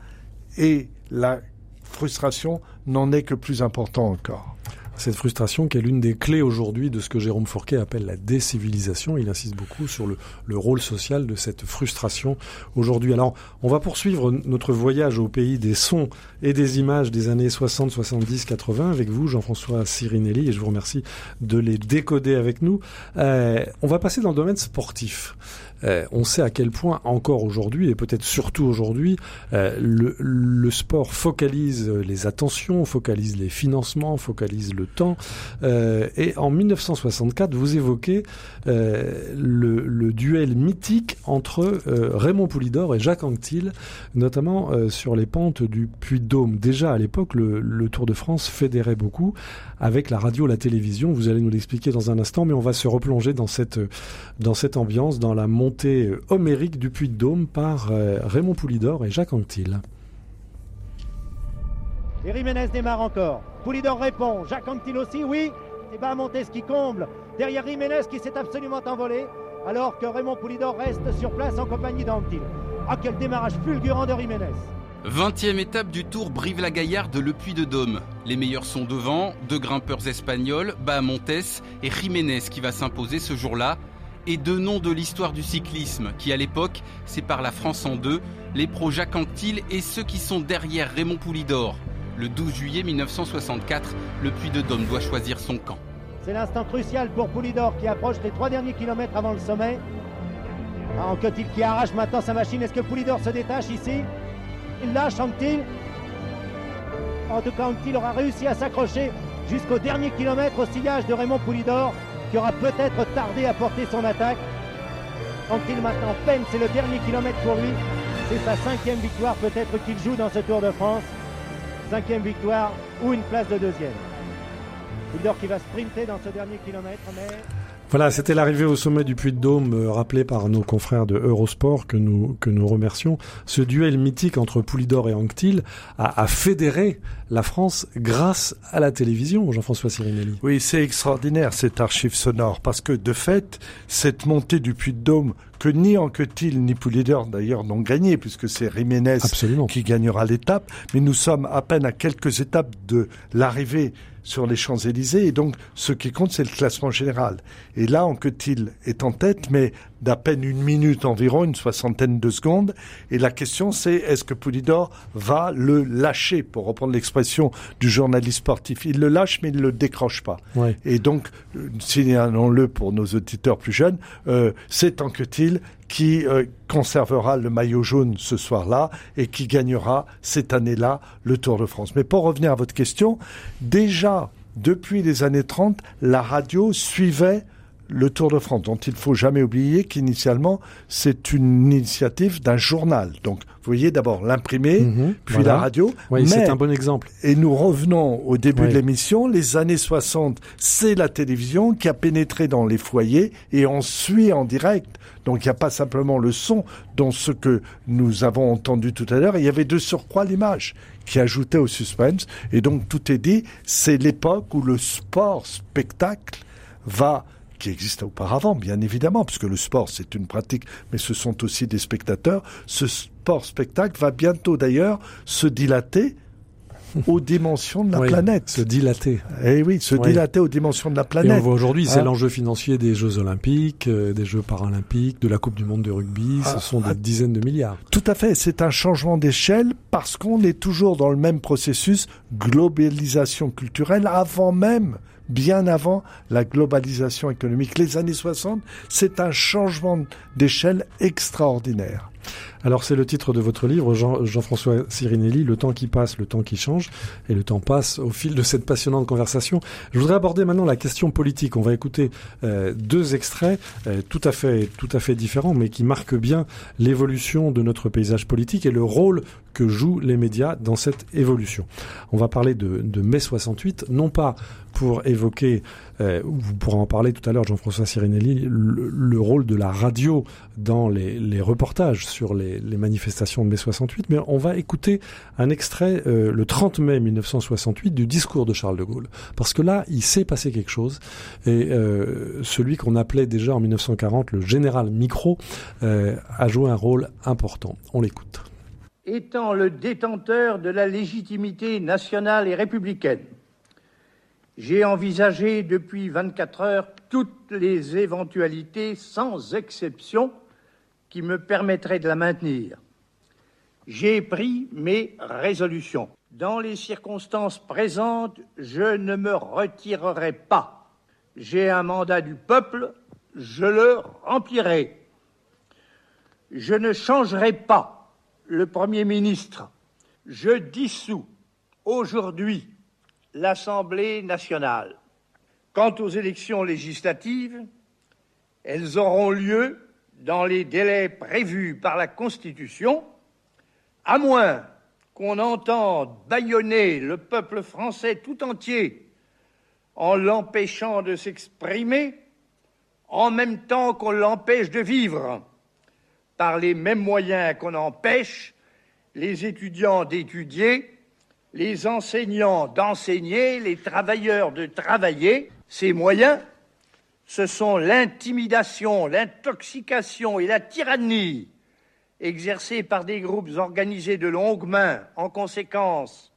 et la frustration n'en est que plus important encore. Cette frustration qui est l'une des clés aujourd'hui de ce que Jérôme Fourquet appelle la décivilisation. Il insiste beaucoup sur le, rôle social de cette frustration aujourd'hui. Alors, on va poursuivre notre voyage au pays des sons et des images des années 60, 70, 80 avec vous, Jean-François Sirinelli, et je vous remercie de les décoder avec nous. Euh, on va passer dans le domaine sportif. Euh, on sait à quel point encore aujourd'hui, et peut-être surtout aujourd'hui, euh, le, sport focalise les attentions, focalise les financements, focalise le temps. Euh, et en 1964, vous évoquez le, duel mythique entre Raymond Poulidor et Jacques Anquetil, notamment sur les pentes du Puy-de-Dôme. Déjà à l'époque, le, le Tour de France fédérait beaucoup avec la radio, la télévision. Vous allez nous l'expliquer dans un instant, mais on va se replonger dans cette, dans cette ambiance, dans la montée homérique du Puy-de-Dôme par euh, Raymond Poulidor et Jacques Anquetil. Et Jiménez démarre encore. Poulidor répond. Jacques Anquetil aussi, oui. Et bien qui comble. Derrière Jiménez qui s'est absolument envolé. Alors que Raymond Poulidor reste sur place en compagnie d'Anquetil. Ah, quel démarrage fulgurant de Jiménez. 20e étape du Tour Brive-la-Gaillarde Le Puy de Dôme. Les meilleurs sont devant, deux grimpeurs espagnols, Bahamontes et Jiménez qui va s'imposer ce jour-là. Et deux noms de l'histoire du cyclisme qui à l'époque séparent la France en deux, les pros Jacques Anquetil et ceux qui sont derrière Raymond Poulidor. Le 12 juillet 1964, le Puy de Dôme doit choisir son camp. C'est l'instant crucial pour Poulidor qui approche les trois derniers kilomètres avant le sommet. Ah, Anquetil qui arrache maintenant sa machine? Est-ce que Poulidor se détache ici? Il lâche Anctil. En tout cas, Anctil aura réussi à s'accrocher jusqu'au dernier kilomètre au sillage de Raymond Poulidor, qui aura peut-être tardé à porter son attaque. Anctil maintenant peine, c'est le dernier kilomètre pour lui. C'est sa cinquième victoire peut-être qu'il joue dans ce Tour de France. Cinquième victoire ou une place de deuxième. Poulidor qui va sprinter dans ce dernier kilomètre. Voilà, c'était l'arrivée au sommet du Puy de Dôme, euh, rappelé par nos confrères de Eurosport que nous remercions. Ce duel mythique entre Poulidor et Anctil a fédéré la France grâce à la télévision, Jean-François Sirinelli. Oui, c'est extraordinaire cette archive sonore parce que de fait, cette montée du Puy-de-Dôme que ni Anquetil ni Poulidor d'ailleurs n'ont gagné puisque c'est Jiménez qui gagnera l'étape, mais nous sommes à peine à quelques étapes de l'arrivée sur les Champs-Élysées et donc ce qui compte c'est le classement général. Et là Anquetil est en tête mais d'à peine une minute environ, une soixantaine de secondes et la question c'est est-ce que Poulidor va le lâcher pour reprendre l'expression du journaliste sportif. Il le lâche mais il ne le décroche pas. Et donc signalons-le pour nos auditeurs plus jeunes, euh, c'est Anquetil qui euh, conservera le maillot jaune ce soir-là et qui gagnera cette année-là le Tour de France. Mais pour revenir à votre question, déjà depuis les années 30, la radio suivait le Tour de France, dont il faut jamais oublier qu'initialement, c'est une initiative d'un journal. Donc, vous voyez d'abord l'imprimé, mhm. puis la radio. Oui, c'est un bon exemple. Et nous revenons au début de l'émission. Les années 60, c'est la télévision qui a pénétré dans les foyers et on suit en direct. Donc, il n'y a pas simplement le son dans ce que nous avons entendu tout à l'heure. Il y avait de surcroît l'image qui ajoutait au suspense. Et donc, tout est dit. C'est l'époque où le sport spectacle va qui existait auparavant, bien évidemment, puisque le sport, c'est une pratique, mais ce sont aussi des spectateurs. Ce sport-spectacle va bientôt d'ailleurs se dilater aux dimensions de la planète. Se dilater. Eh oui, se dilater aux dimensions de la planète. Et on voit aujourd'hui, c'est hein l'enjeu financier des Jeux Olympiques, euh, des Jeux Paralympiques, de la Coupe du Monde de rugby. ce ah, sont des ah. dizaines de milliards. Tout à fait. C'est un changement d'échelle parce qu'on est toujours dans le même processus globalisation culturelle avant même bien avant la globalisation économique. Les années 60, c'est un changement d'échelle extraordinaire. Alors c'est le titre de votre livre, Jean-François Sirinelli, Le temps qui passe, le temps qui change, et le temps passe au fil de cette passionnante conversation. Je voudrais aborder maintenant la question politique. On va écouter euh, deux extraits euh, tout à fait tout à fait différents, mais qui marquent bien l'évolution de notre paysage politique et le rôle que jouent les médias dans cette évolution. On va parler de, de mai 68, non pas pour évoquer, euh, vous pourrez en parler tout à l'heure, Jean-François Sirinelli, le, rôle de la radio dans les, les reportages sur les, les, manifestations de mai 68, mais on va écouter un extrait euh, le 30 mai 1968 du discours de Charles de Gaulle, parce que là, il s'est passé quelque chose, et euh, celui qu'on appelait déjà en 1940 le général micro euh, a joué un rôle important. On l'écoute. Étant le détenteur de la légitimité nationale et républicaine, j'ai envisagé depuis 24 heures toutes les éventualités, sans exception, qui me permettraient de la maintenir. J'ai pris mes résolutions. Dans les circonstances présentes, je ne me retirerai pas. J'ai un mandat du peuple, je le remplirai. Je ne changerai pas le Premier ministre. Je dissous aujourd'hui l'Assemblée nationale. Quant aux élections législatives, elles auront lieu dans les délais prévus par la Constitution, à moins qu'on entende bâillonner le peuple français tout entier en l'empêchant de s'exprimer, en même temps qu'on l'empêche de vivre, par les mêmes moyens qu'on empêche les étudiants d'étudier les enseignants d'enseigner, les travailleurs de travailler. Ces moyens, ce sont l'intimidation, l'intoxication et la tyrannie exercées par des groupes organisés de longue main, en conséquence,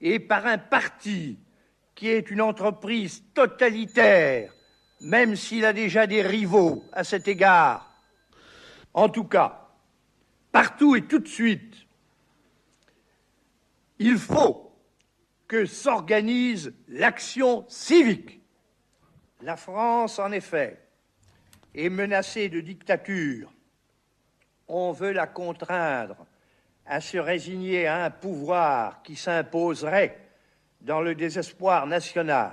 et par un parti qui est une entreprise totalitaire, même s'il a déjà des rivaux à cet égard. En tout cas, partout et tout de suite, il faut que s'organise l'action civique. La France, en effet, est menacée de dictature. On veut la contraindre à se résigner à un pouvoir qui s'imposerait dans le désespoir national.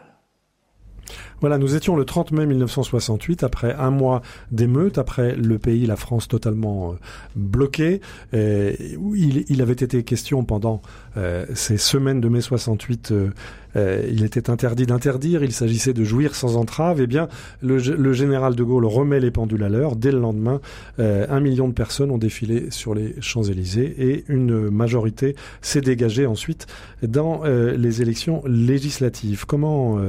Voilà, nous étions le 30 mai 1968, après un mois d'émeutes, après le pays, la France totalement euh, bloqué. il, avait été question pendant euh, ces semaines de mai 68 euh, il était interdit d'interdire, il s'agissait de jouir sans entrave. Eh bien, le, général de Gaulle remet les pendules à l'heure. Dès le lendemain, un million de personnes ont défilé sur les Champs-Élysées et une majorité s'est dégagée ensuite dans les élections législatives. Comment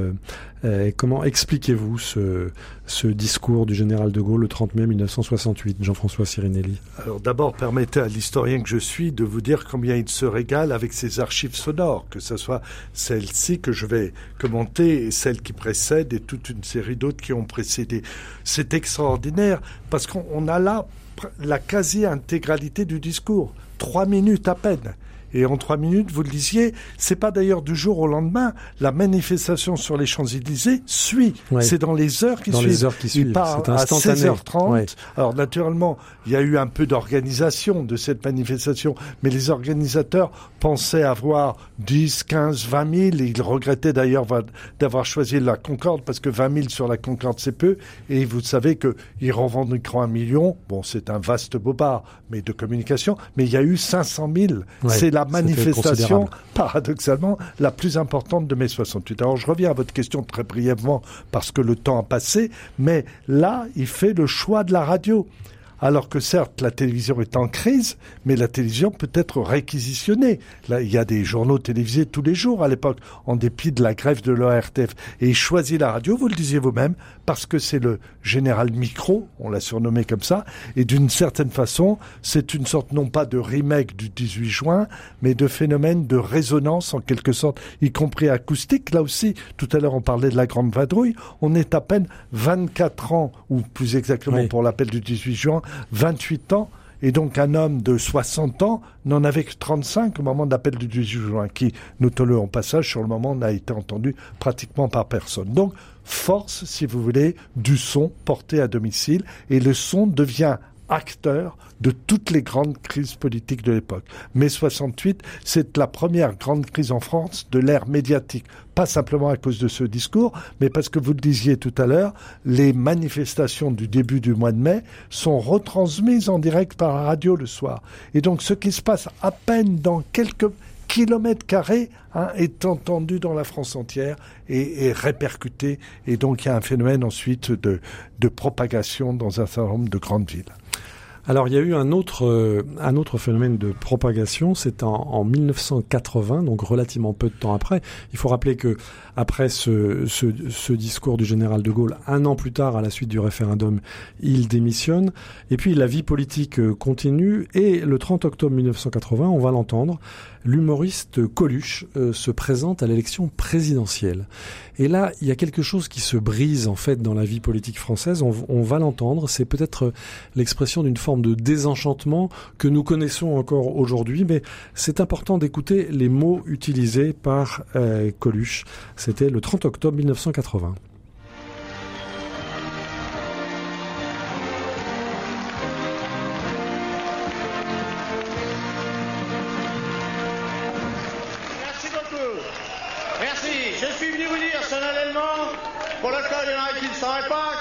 euh, comment expliquez-vous ce, ce, discours du général de Gaulle le 30 mai 1968, Jean-François Sirinelli Alors d'abord, permettez à l'historien que je suis de vous dire combien il se régale avec ses archives sonores, que ce soit celle-ci que je vais commenter et celle qui précède et toute une série d'autres qui ont précédé. C'est extraordinaire parce qu'on a là la quasi-intégralité du discours, trois minutes à peine. Et en trois minutes, vous le disiez, c'est pas d'ailleurs du jour au lendemain. La manifestation sur les Champs-Élysées suit. C'est dans les heures qui dans suivent. Les heures qui suivent. Il part à 16h30. Alors naturellement, il y a eu un peu d'organisation de cette manifestation, mais les organisateurs pensaient avoir 10, 15, 20 000. Et ils regrettaient d'ailleurs d'avoir choisi la Concorde parce que 20 000 sur la Concorde, c'est peu. Et vous savez qu'ils revendiqueront un million. Bon, c'est un vaste bobard, mais de communication. Mais il y a eu 500 000. C'est la manifestation, paradoxalement, la plus importante de mai 68. Alors je reviens à votre question très brièvement parce que le temps a passé, mais là, il fait le choix de la radio alors que certes la télévision est en crise, mais la télévision peut être réquisitionnée. Là, il y a des journaux télévisés tous les jours à l'époque, en dépit de la grève de l'ORTF. Et il choisit la radio, vous le disiez vous-même, parce que c'est le général micro, on l'a surnommé comme ça, et d'une certaine façon, c'est une sorte non pas de remake du 18 juin, mais de phénomène de résonance en quelque sorte, y compris acoustique. Là aussi, tout à l'heure on parlait de la grande vadrouille, on est à peine 24 ans, ou plus exactement pour l'appel du 18 juin, 28 ans, et donc un homme de 60 ans n'en avait que 35 au moment de l'appel du 18 juin, qui, notons-le en passage, sur le moment n'a été entendu pratiquement par personne. Donc, force, si vous voulez, du son porté à domicile, et le son devient acteur de toutes les grandes crises politiques de l'époque. Mai 68, c'est la première grande crise en France de l'ère médiatique. Pas simplement à cause de ce discours, mais parce que vous le disiez tout à l'heure, les manifestations du début du mois de mai sont retransmises en direct par la radio le soir. Et donc ce qui se passe à peine dans quelques kilomètres carrés hein, est entendu dans la France entière et, répercuté. Et donc il y a un phénomène ensuite de, de propagation dans un certain nombre de grandes villes. Alors il y a eu un autre, euh, un autre phénomène de propagation, c'est en, en, 1980, donc relativement peu de temps après. Il faut rappeler que après ce, ce, ce, discours du général de Gaulle, un an plus tard, à la suite du référendum, il démissionne. Et puis la vie politique euh, continue. Et le 30 octobre 1980, on va l'entendre, l'humoriste Coluche euh, se présente à l'élection présidentielle. Et là, il y a quelque chose qui se brise en fait dans la vie politique française. On, on va l'entendre. C'est peut-être l'expression d'une forme de désenchantement que nous connaissons encore aujourd'hui, mais c'est important d'écouter les mots utilisés par euh, Coluche. C'était le 30 octobre 1980.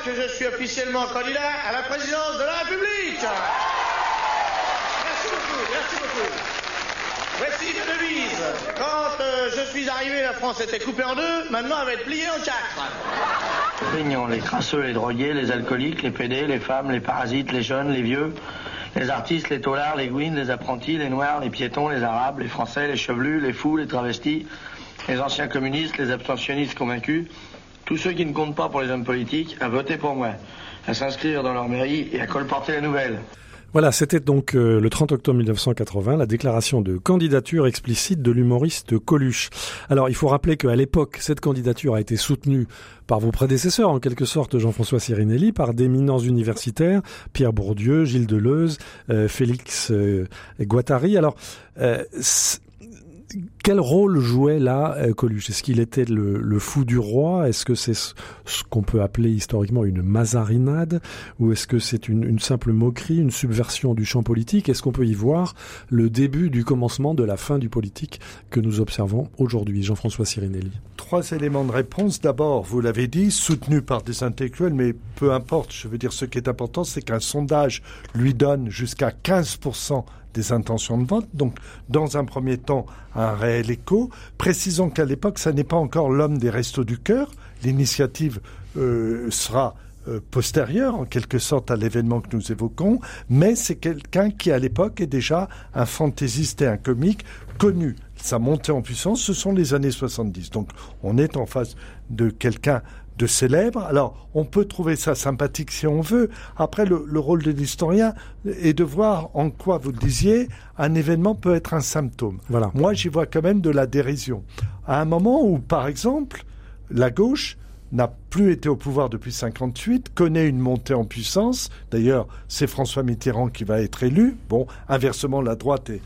je suis officiellement candidat à la présidence de la République. Merci beaucoup, merci beaucoup. Voici ma devise. Quand euh, je suis arrivé, la France était coupée en deux, maintenant elle va être pliée en quatre. Les crasseux, les drogués, les alcooliques, les pédés, les femmes, les parasites, les jeunes, les vieux, les artistes, les taulards, les gouines, les apprentis, les noirs, les piétons, les arabes, les français, les chevelus, les fous, les travestis, les anciens communistes, les abstentionnistes convaincus, tous ceux qui ne comptent pas pour les hommes politiques à voter pour moi, à s'inscrire dans leur mairie et à colporter la nouvelle. Voilà, c'était donc euh, le 30 octobre 1980 la déclaration de candidature explicite de l'humoriste Coluche. Alors, il faut rappeler qu'à l'époque, cette candidature a été soutenue par vos prédécesseurs, en quelque sorte, Jean-François Sirinelli, par d'éminents universitaires, Pierre Bourdieu, Gilles Deleuze, euh, Félix euh, Guattari. Alors, quel rôle jouait là euh, Coluche? Est-ce qu'il était le, fou du roi? Est-ce que c'est ce, qu'on peut appeler historiquement une mazarinade? Ou est-ce que c'est une, simple moquerie, une subversion du champ politique? Est-ce qu'on peut y voir le début du commencement de la fin du politique que nous observons aujourd'hui? Jean-François Sirinelli. Trois éléments de réponse. D'abord, vous l'avez dit, soutenu par des intellectuels, mais peu importe. Je veux dire, ce qui est important, c'est qu'un sondage lui donne jusqu'à 15% des intentions de vote. Donc, dans un premier temps, un réel écho. Précisons qu'à l'époque, ça n'est pas encore l'homme des restos du cœur. L'initiative euh, sera euh, postérieure, en quelque sorte, à l'événement que nous évoquons, mais c'est quelqu'un qui, à l'époque, est déjà un fantaisiste et un comique connu. Sa montée en puissance, ce sont les années 70. Donc, on est en face de quelqu'un de célèbre. Alors, on peut trouver ça sympathique si on veut. Après, le, rôle de l'historien est de voir en quoi, vous le disiez, un événement peut être un symptôme. Voilà. Moi, j'y vois quand même de la dérision. À un moment où, par exemple, la gauche n'a plus été au pouvoir depuis 58, connaît une montée en puissance. D'ailleurs, c'est François Mitterrand qui va être élu. Bon, inversement, la droite est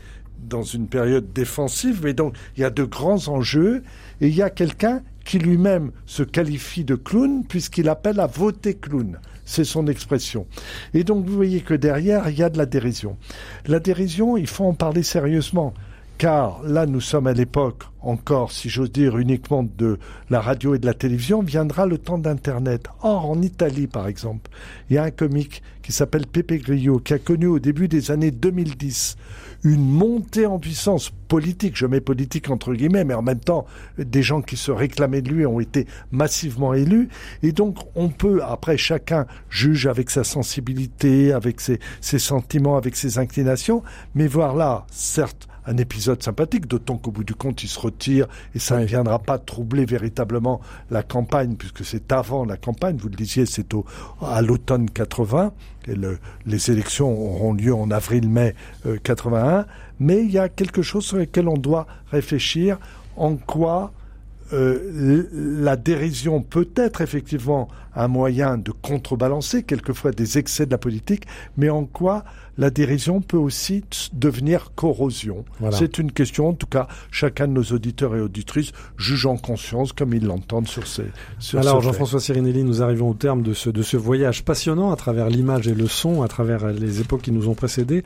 dans une période défensive, mais donc il y a de grands enjeux et il y a quelqu'un qui lui-même se qualifie de clown puisqu'il appelle à voter clown. C'est son expression. Et donc vous voyez que derrière, il y a de la dérision. La dérision, il faut en parler sérieusement. Car là, nous sommes à l'époque encore, si j'ose dire, uniquement de la radio et de la télévision, viendra le temps d'Internet. Or, en Italie, par exemple, il y a un comique qui s'appelle Pepe Grillo, qui a connu au début des années 2010 une montée en puissance politique, je mets politique entre guillemets, mais en même temps, des gens qui se réclamaient de lui ont été massivement élus. Et donc, on peut, après, chacun juge avec sa sensibilité, avec ses, sentiments, avec ses inclinations, mais voir là, certes, un épisode sympathique, d'autant qu'au bout du compte, il se retire et ça ne viendra pas troubler véritablement la campagne, puisque c'est avant la campagne, vous le disiez, c'est au, à l'automne 80, et le, les élections auront lieu en avril-mai 81, euh, mais il y a quelque chose sur lequel on doit réfléchir, en quoi euh, la dérision peut être effectivement un moyen de contrebalancer quelquefois des excès de la politique, mais en quoi la dérision peut aussi devenir corrosion? C'est une question, en tout cas, chacun de nos auditeurs et auditrices juge en conscience comme ils l'entendent sur ces. Sur Alors, Jean-François Sirinelli, nous arrivons au terme de ce, de ce voyage passionnant à travers l'image et le son, à travers les époques qui nous ont précédés.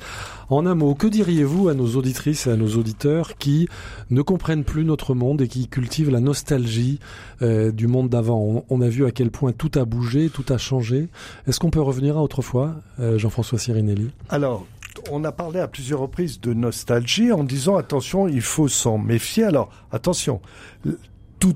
En un mot, que diriez-vous à nos auditrices et à nos auditeurs qui ne comprennent plus notre monde et qui cultivent la nostalgie euh, du monde d'avant? On, a vu à quel point tout a bougé, tout a changé. Est-ce qu'on peut revenir à autrefois, euh, Jean-François Sirinelli alors, on a parlé à plusieurs reprises de nostalgie en disant attention, il faut s'en méfier. Alors, attention, tout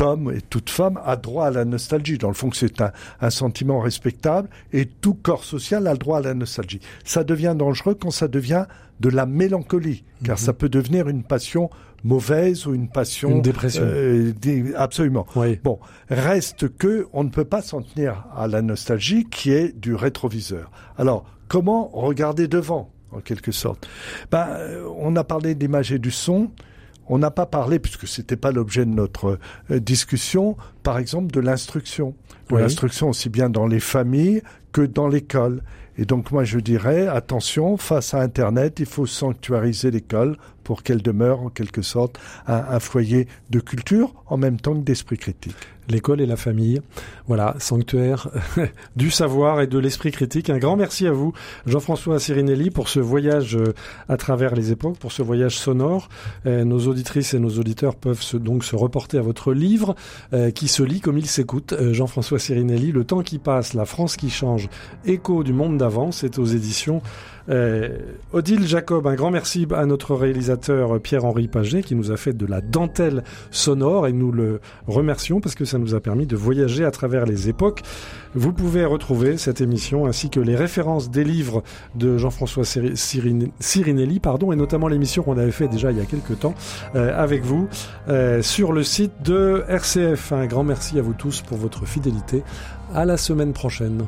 homme et toute femme a droit à la nostalgie. Dans le fond, c'est un, sentiment respectable et tout corps social a le droit à la nostalgie. Ça devient dangereux quand ça devient de la mélancolie, car mhm. ça peut devenir une passion mauvaise ou une passion une dépression. Euh, absolument. Bon, reste que on ne peut pas s'en tenir à la nostalgie qui est du rétroviseur. Alors, comment regarder devant, en quelque sorte? Ben, euh, On a parlé d'image et du son. On n'a pas parlé, puisque ce n'était pas l'objet de notre euh, discussion, par exemple de l'instruction. L'instruction aussi bien dans les familles que dans l'école. Et donc moi je dirais, attention, face à Internet, il faut sanctuariser l'école pour qu'elle demeure en quelque sorte un, foyer de culture en même temps que d'esprit critique. L'école et la famille, voilà, sanctuaire du savoir et de l'esprit critique. Un grand merci à vous, Jean-François Sirinelli, pour ce voyage euh, à travers les époques, pour ce voyage sonore. Euh, nos auditrices et nos auditeurs peuvent donc se reporter à votre livre euh, qui se lit comme il s'écoute. Jean-François Sirinelli, Le temps qui passe, la France qui change, écho du monde d'avant, c'est aux éditions euh, Odile Jacob, un grand merci à notre réalisateur Pierre-Henri Paget qui nous a fait de la dentelle sonore et nous le remercions parce que ça nous a permis de voyager à travers les époques. Vous pouvez retrouver cette émission ainsi que les références des livres de Jean-François Sirinelli, pardon, et notamment l'émission qu'on avait fait déjà il y a quelques temps euh, avec vous euh, sur le site de RCF. Un grand merci à vous tous pour votre fidélité. À la semaine prochaine.